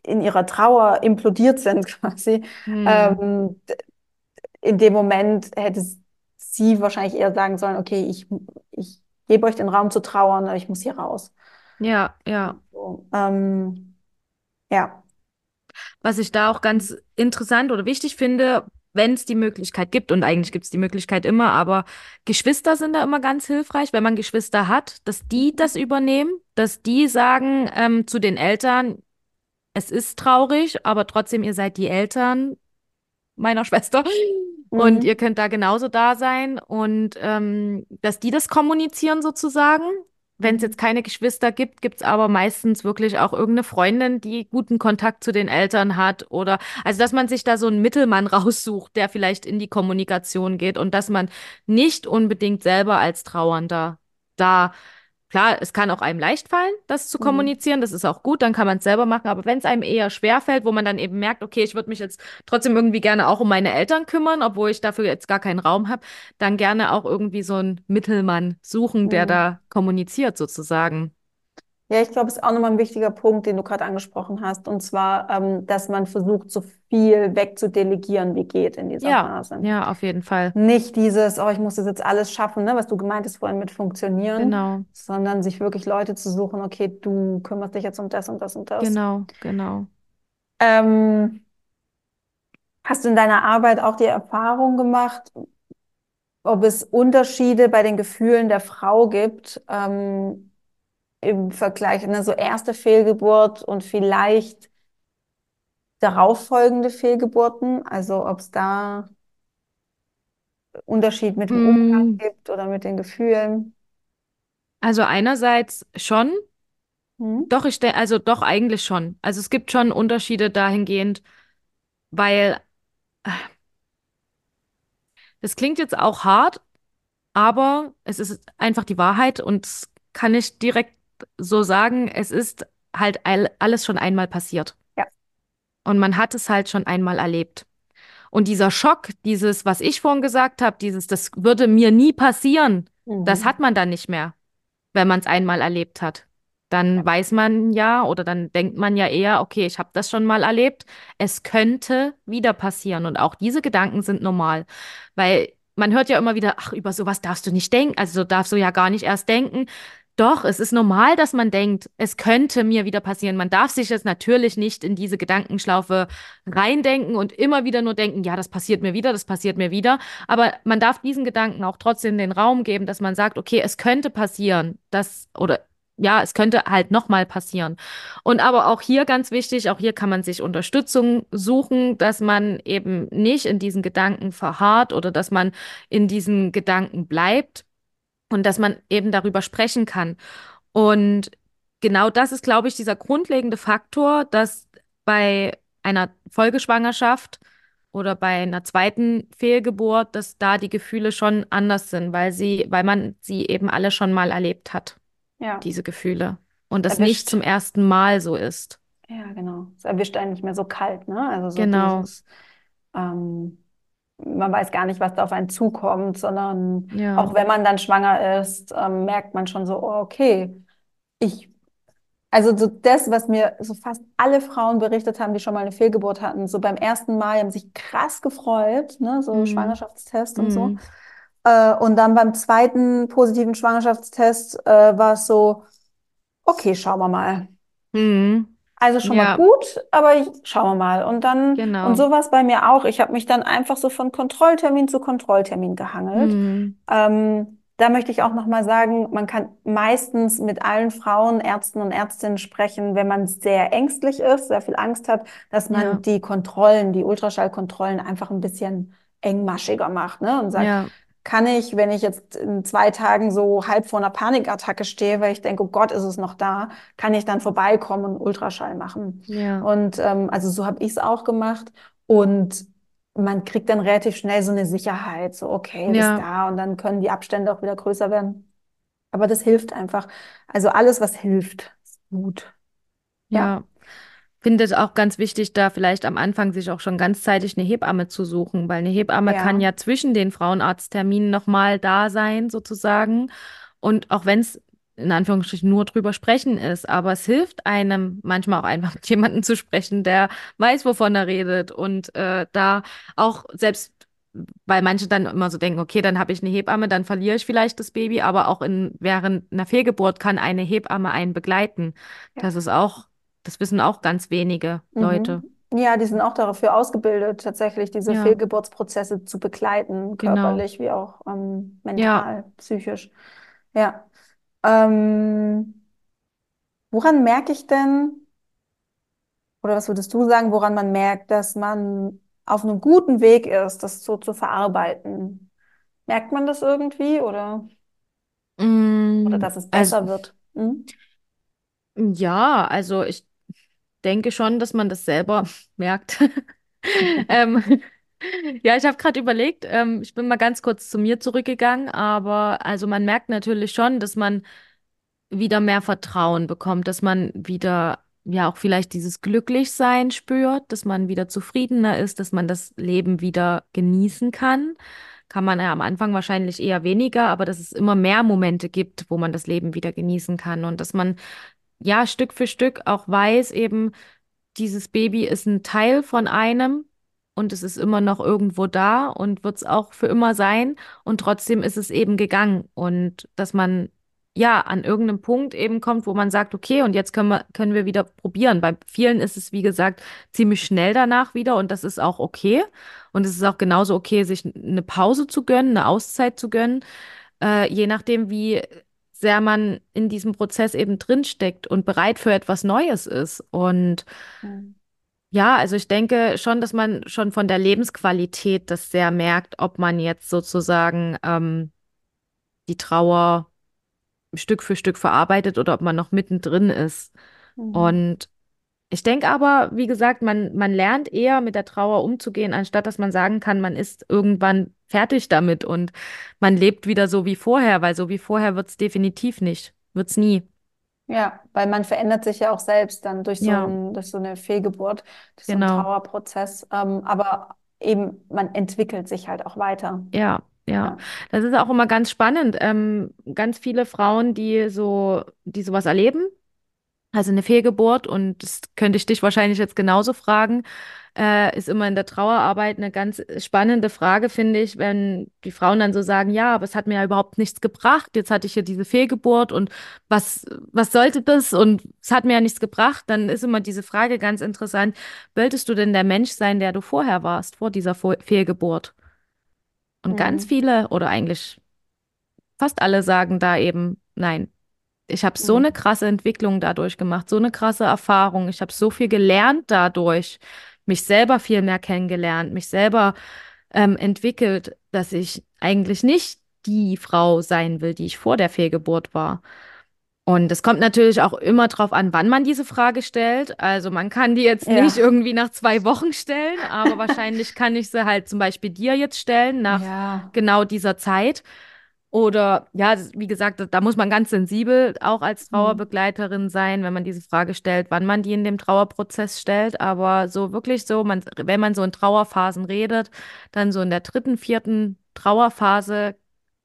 in ihrer Trauer implodiert sind, quasi. hm. Ähm, in dem Moment hätte sie wahrscheinlich eher sagen sollen, okay, ich, ich gebe euch den Raum zu trauern, aber ich muss hier raus. Ja, ja. So, ähm, ja. Was ich da auch ganz interessant oder wichtig finde, wenn es die Möglichkeit gibt, und eigentlich gibt es die Möglichkeit immer, aber Geschwister sind da immer ganz hilfreich, wenn man Geschwister hat, dass die das übernehmen, dass die sagen ähm, zu den Eltern, es ist traurig, aber trotzdem, ihr seid die Eltern meiner Schwester. Und ihr Mhm. könnt da genauso da sein und ähm, dass die das kommunizieren sozusagen, wenn es jetzt keine Geschwister gibt, gibt es aber meistens wirklich auch irgendeine Freundin, die guten Kontakt zu den Eltern hat oder also dass man sich da so einen Mittelmann raussucht, der vielleicht in die Kommunikation geht und dass man nicht unbedingt selber als Trauernder da Klar, es kann auch einem leicht fallen, das zu Mhm. kommunizieren. Das ist auch gut, dann kann man es selber machen. Aber wenn es einem eher schwer fällt, wo man dann eben merkt, okay, ich würde mich jetzt trotzdem irgendwie gerne auch um meine Eltern kümmern, obwohl ich dafür jetzt gar keinen Raum habe, dann gerne auch irgendwie so einen Mittelmann suchen, der Mhm. da kommuniziert sozusagen. Ja, ich glaube, es ist auch nochmal ein wichtiger Punkt, den du gerade angesprochen hast, und zwar, ähm, dass man versucht, so viel wegzudelegieren, wie geht in dieser Ja, Phase. ja, auf jeden Fall. Nicht dieses, oh, ich muss das jetzt alles schaffen, ne, was du gemeint hast vorhin mit funktionieren, Genau, sondern sich wirklich Leute zu suchen, okay, du kümmerst dich jetzt um das und das und das. genau, genau. Ähm, hast du in deiner Arbeit auch die Erfahrung gemacht, ob es Unterschiede bei den Gefühlen der Frau gibt, ähm, im Vergleich, ne, so erste Fehlgeburt und vielleicht darauffolgende Fehlgeburten? Also ob es da Unterschied mit dem Umgang Mm, gibt oder mit den Gefühlen? Also einerseits schon, Hm? doch, ich denke, also doch eigentlich schon. Also es gibt schon Unterschiede dahingehend, weil das klingt jetzt auch hart, aber es ist einfach die Wahrheit und kann ich direkt so sagen, es ist halt all, alles schon einmal passiert. Ja. Und man hat es halt schon einmal erlebt. Und dieser Schock, dieses, was ich vorhin gesagt habe, dieses, das würde mir nie passieren, das Mhm. hat man dann nicht mehr, wenn man es einmal erlebt hat. Dann weiß man ja oder dann denkt man ja eher, okay, ich habe das schon mal erlebt, es könnte wieder passieren. Und auch diese Gedanken sind normal, weil man hört ja immer wieder, ach, über sowas darfst du nicht denken, also so darfst du ja gar nicht erst denken. Doch, es ist normal, dass man denkt, es könnte mir wieder passieren. Man darf sich jetzt natürlich nicht in diese Gedankenschlaufe reindenken und immer wieder nur denken, ja, das passiert mir wieder, das passiert mir wieder. Aber man darf diesen Gedanken auch trotzdem den Raum geben, dass man sagt, okay, es könnte passieren, das oder ja, es könnte halt nochmal passieren. Und aber auch hier ganz wichtig, auch hier kann man sich Unterstützung suchen, dass man eben nicht in diesen Gedanken verharrt oder dass man in diesen Gedanken bleibt und dass man eben darüber sprechen kann. Und genau das ist, glaube ich, dieser grundlegende Faktor, dass bei einer Folgeschwangerschaft oder bei einer zweiten Fehlgeburt, dass da die Gefühle schon anders sind, weil sie, weil man sie eben alle schon mal erlebt hat, Ja, diese Gefühle. Und das nicht zum ersten Mal so ist. Ja, genau. Es erwischt einen nicht mehr so kalt, ne? Also so Genau. dieses, ähm, man weiß gar nicht, was da auf einen zukommt, sondern auch Ja. wenn man dann schwanger ist, ähm, merkt man schon so, oh, okay, ich Also so das, was mir so fast alle Frauen berichtet haben, die schon mal eine Fehlgeburt hatten, so beim ersten Mal, die haben sich krass gefreut, ne, so Mhm. Schwangerschaftstest und so. Mhm. Äh, und dann beim zweiten positiven Schwangerschaftstest äh, war es so, okay, schauen wir mal. Mhm. Also schon mal Ja, gut, aber ich, schauen wir mal. Und dann, und genau. so war es bei mir auch. Ich habe mich dann einfach so von Kontrolltermin zu Kontrolltermin gehangelt. Mhm. Ähm, da möchte ich auch nochmal sagen, man kann meistens mit allen Frauen, Ärzten und Ärztinnen sprechen, wenn man sehr ängstlich ist, sehr viel Angst hat, dass man Ja, die Kontrollen, die Ultraschallkontrollen einfach ein bisschen engmaschiger macht, ne? Und sagt, ja, kann ich, wenn ich jetzt in zwei Tagen so halb vor einer Panikattacke stehe, weil ich denke, oh Gott, ist es noch da, kann ich dann vorbeikommen und Ultraschall machen. ja, Und ähm, also so habe ich es auch gemacht. Und man kriegt dann relativ schnell so eine Sicherheit, so okay, das ist ja, da und dann können die Abstände auch wieder größer werden. Aber das hilft einfach. Also alles, was hilft, ist gut. Ja, ja. Finde es auch ganz wichtig, da vielleicht am Anfang sich auch schon ganzzeitig eine Hebamme zu suchen, weil eine Hebamme kann ja, ja zwischen den Frauenarztterminen nochmal da sein, sozusagen. Und auch wenn es in Anführungsstrichen nur drüber sprechen ist, aber es hilft einem manchmal auch einfach mit jemandem zu sprechen, der weiß, wovon er redet und äh, da auch selbst, weil manche dann immer so denken, okay, dann habe ich eine Hebamme, dann verliere ich vielleicht das Baby, aber auch in während einer Fehlgeburt kann eine Hebamme einen begleiten. ja. Das ist auch das wissen auch ganz wenige Leute. Mhm. Ja, die sind auch dafür ausgebildet, tatsächlich diese Ja, Fehlgeburtsprozesse zu begleiten, genau. körperlich wie auch ähm, Ja, mental, psychisch. Ja. Ähm, woran merke ich denn, oder was würdest du sagen, woran man merkt, dass man auf einem guten Weg ist, das so zu verarbeiten? Merkt man das irgendwie oder? mm, Oder dass es Also, besser wird? Mhm. ja, also ich denke schon, dass man das selber merkt. Ähm, ja, ich habe gerade überlegt, ähm, ich bin mal ganz kurz zu mir zurückgegangen, aber also man merkt natürlich schon, dass man wieder mehr Vertrauen bekommt, dass man wieder ja auch vielleicht dieses Glücklichsein spürt, dass man wieder zufriedener ist, dass man das Leben wieder genießen kann. Kann man ja am Anfang wahrscheinlich eher weniger, aber dass es immer mehr Momente gibt, wo man das Leben wieder genießen kann und dass man ja Stück für Stück auch weiß eben, dieses Baby ist ein Teil von einem und es ist immer noch irgendwo da und wird es auch für immer sein und trotzdem ist es eben gegangen und dass man ja an irgendeinem Punkt eben kommt, wo man sagt, okay, und jetzt können wir, können wir wieder probieren. Bei vielen ist es, wie gesagt, ziemlich schnell danach wieder und das ist auch okay. Und es ist auch genauso okay, sich eine Pause zu gönnen, eine Auszeit zu gönnen, äh, je nachdem, wie sehr man in diesem Prozess eben drinsteckt und bereit für etwas Neues ist. Und Mhm. ja, also ich denke schon, dass man schon von der Lebensqualität das sehr merkt, ob man jetzt sozusagen ähm, die Trauer Stück für Stück verarbeitet oder ob man noch mittendrin ist. Mhm. Und ich denke aber, wie gesagt, man, man lernt eher mit der Trauer umzugehen, anstatt dass man sagen kann, man ist irgendwann fertig damit und man lebt wieder so wie vorher, weil so wie vorher wird es definitiv nicht. Wird's nie. Ja, weil man verändert sich ja auch selbst dann durch so Ja, ein, durch so eine Fehlgeburt, durch so einen genau. Trauerprozess. Ähm, aber eben, man entwickelt sich halt auch weiter. Ja, ja. Ja. Das ist auch immer ganz spannend. Ähm, ganz viele Frauen, die so, die sowas erleben, also eine Fehlgeburt, und das könnte ich dich wahrscheinlich jetzt genauso fragen, äh, ist immer in der Trauerarbeit eine ganz spannende Frage, finde ich, wenn die Frauen dann so sagen, ja, aber es hat mir ja überhaupt nichts gebracht. Jetzt hatte ich hier diese Fehlgeburt und was, was sollte das? Und es hat mir ja nichts gebracht. Dann ist immer diese Frage ganz interessant. Wolltest du denn der Mensch sein, der du vorher warst, vor dieser Fe- Fehlgeburt? Und ganz Mhm. viele oder eigentlich fast alle sagen da eben, nein, ich habe so eine Mhm. krasse Entwicklung dadurch gemacht, so eine krasse Erfahrung. Ich habe so viel gelernt dadurch, mich selber viel mehr kennengelernt, mich selber ähm, entwickelt, dass ich eigentlich nicht die Frau sein will, die ich vor der Fehlgeburt war. Und es kommt natürlich auch immer drauf an, wann man diese Frage stellt. Also man kann die jetzt nicht Ja. irgendwie nach zwei Wochen stellen, aber wahrscheinlich kann ich sie halt zum Beispiel dir jetzt stellen nach Ja. genau dieser Zeit. Oder ja, wie gesagt, da da muss man ganz sensibel auch als Mhm. Trauerbegleiterin sein, wenn man diese Frage stellt, wann man die in dem Trauerprozess stellt. Aber so wirklich so, man, wenn man so in Trauerphasen redet, dann so in der dritten, vierten Trauerphase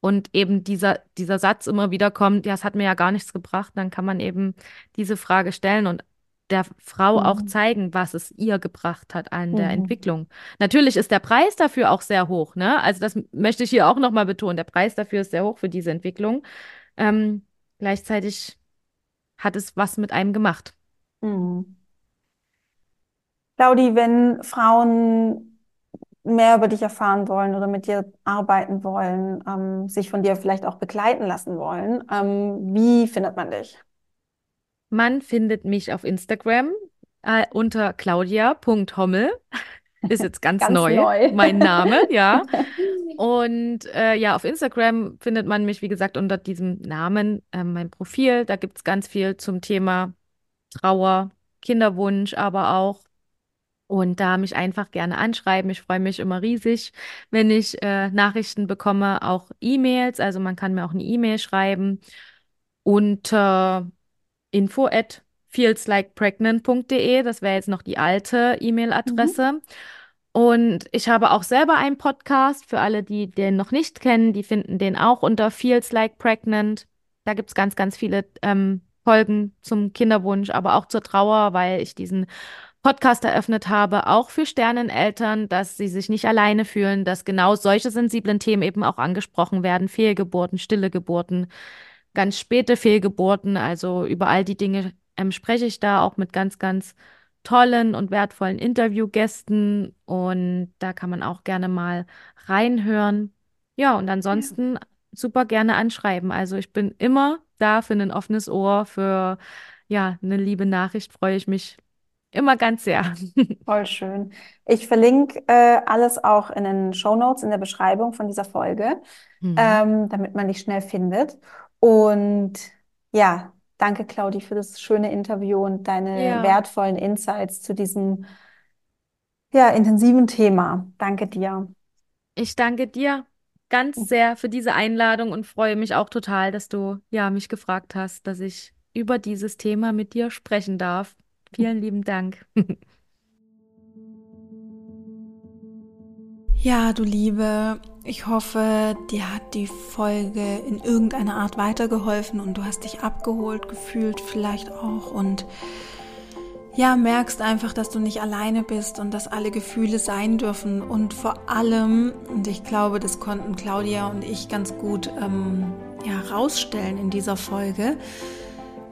und eben dieser, dieser Satz immer wieder kommt, ja, es hat mir ja gar nichts gebracht, dann kann man eben diese Frage stellen und der Frau auch Mhm. zeigen, was es ihr gebracht hat an der Mhm. Entwicklung. Natürlich ist der Preis dafür auch sehr hoch, ne? Also das möchte ich hier auch nochmal betonen. Der Preis dafür ist sehr hoch für diese Entwicklung. Ähm, gleichzeitig hat es was mit einem gemacht. Mhm. Claudi, wenn Frauen mehr über dich erfahren wollen oder mit dir arbeiten wollen, ähm, sich von dir vielleicht auch begleiten lassen wollen, ähm, wie findet man dich? Man findet mich auf Instagram äh, unter claudia.hommel. Ist jetzt ganz Ganz neu, neu. mein Name, ja. Und äh, ja, auf Instagram findet man mich, wie gesagt, unter diesem Namen, äh, mein Profil. Da gibt es ganz viel zum Thema Trauer, Kinderwunsch, aber auch. Und da mich einfach gerne anschreiben. Ich freue mich immer riesig, wenn ich äh, Nachrichten bekomme, auch E-Mails. Also man kann mir auch eine E-Mail schreiben unter info at feelslikepregnant.de. Das wäre jetzt noch die alte Mhm. E-Mail-Adresse. Und ich habe auch selber einen Podcast für alle, die den noch nicht kennen. Die finden den auch unter Feels Like Pregnant. Da gibt es ganz, ganz viele ähm, Folgen zum Kinderwunsch, aber auch zur Trauer, weil ich diesen Podcast eröffnet habe, auch für Sterneneltern, dass sie sich nicht alleine fühlen, dass genau solche sensiblen Themen eben auch angesprochen werden. Fehlgeburten, stille Geburten, ganz späte Fehlgeburten. Also über all die Dinge ähm, spreche ich da auch mit ganz, ganz tollen und wertvollen Interviewgästen und da kann man auch gerne mal reinhören. Ja, und Ja, ansonsten super gerne anschreiben. Also ich bin immer da für ein offenes Ohr, für ja, eine liebe Nachricht freue ich mich immer ganz sehr. voll schön. Ich verlinke äh, alles auch in den Shownotes in der Beschreibung von dieser Folge, Mhm. ähm, damit man dich schnell findet. Und ja, danke Claudi für das schöne Interview und deine Ja, wertvollen Insights zu diesem ja, intensiven Thema. Danke dir. ich danke dir ganz sehr für diese Einladung und freue mich auch total, dass du ja mich gefragt hast, dass ich über dieses Thema mit dir sprechen darf. Vielen lieben Dank. Ja, du Liebe, ich hoffe, dir hat die Folge in irgendeiner Art weitergeholfen und du hast dich abgeholt gefühlt vielleicht auch und ja, merkst einfach, dass du nicht alleine bist und dass alle Gefühle sein dürfen und vor allem, und ich glaube, das konnten Claudia und ich ganz gut ähm, ja, in dieser Folge,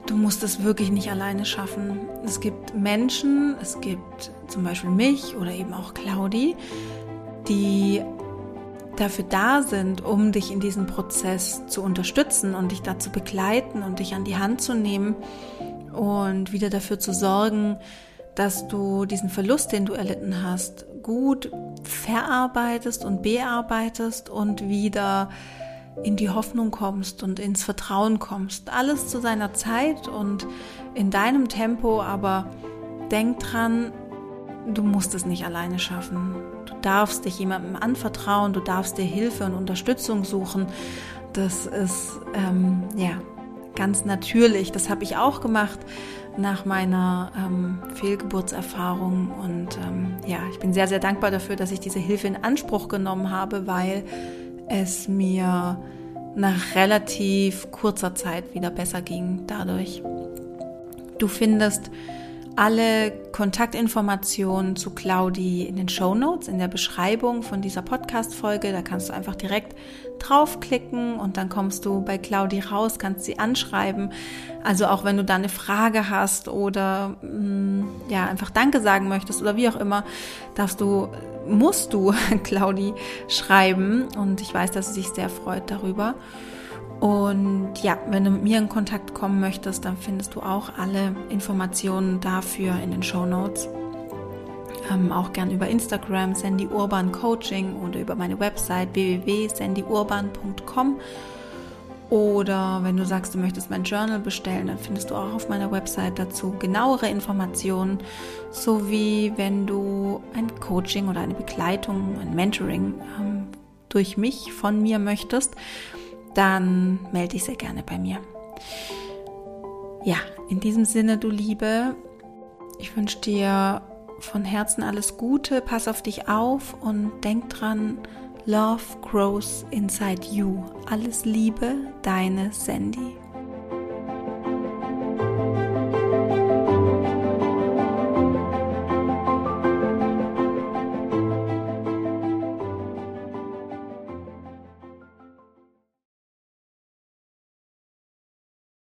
du musst es wirklich nicht alleine schaffen. Es gibt Menschen, es gibt zum Beispiel mich oder eben auch Claudi, die dafür da sind, um dich in diesem Prozess zu unterstützen und dich dazu begleiten und dich an die Hand zu nehmen und wieder dafür zu sorgen, dass du diesen Verlust, den du erlitten hast, gut verarbeitest und bearbeitest und wieder in die Hoffnung kommst und ins Vertrauen kommst. Alles zu seiner Zeit und in deinem Tempo, aber denk dran, du musst es nicht alleine schaffen. Du darfst dich jemandem anvertrauen, du darfst dir Hilfe und Unterstützung suchen. Das ist ähm, ja ganz natürlich. Das habe ich auch gemacht nach meiner ähm, Fehlgeburtserfahrung und ähm, ja, ich bin sehr sehr dankbar dafür, dass ich diese Hilfe in Anspruch genommen habe, weil es mir nach relativ kurzer Zeit wieder besser ging dadurch. Du findest alle Kontaktinformationen zu Claudi in den Show Notes, in der Beschreibung von dieser Podcast-Folge. Da kannst du einfach direkt draufklicken und dann kommst du bei Claudi raus, kannst sie anschreiben. Also auch wenn du da eine Frage hast oder mh, mm, ja einfach Danke sagen möchtest oder wie auch immer, darfst du, musst du Claudi schreiben und ich weiß, dass sie sich sehr freut darüber. Und ja, wenn du mit mir in Kontakt kommen möchtest, dann findest du auch alle Informationen dafür in den Show Notes. Ähm, auch gern über Instagram, Sandy Urban Coaching oder über meine Website www.sandyurban.com. Oder wenn du sagst, du möchtest mein Journal bestellen, dann findest du auch auf meiner Website dazu genauere Informationen, sowie wenn du ein Coaching oder eine Begleitung, ein Mentoring ähm, durch mich von mir möchtest dann melde dich sehr gerne bei mir. Ja, in diesem Sinne, du Liebe, ich wünsche dir von Herzen alles Gute, pass auf dich auf und denk dran, Love grows inside you. Alles Liebe, deine Sandy.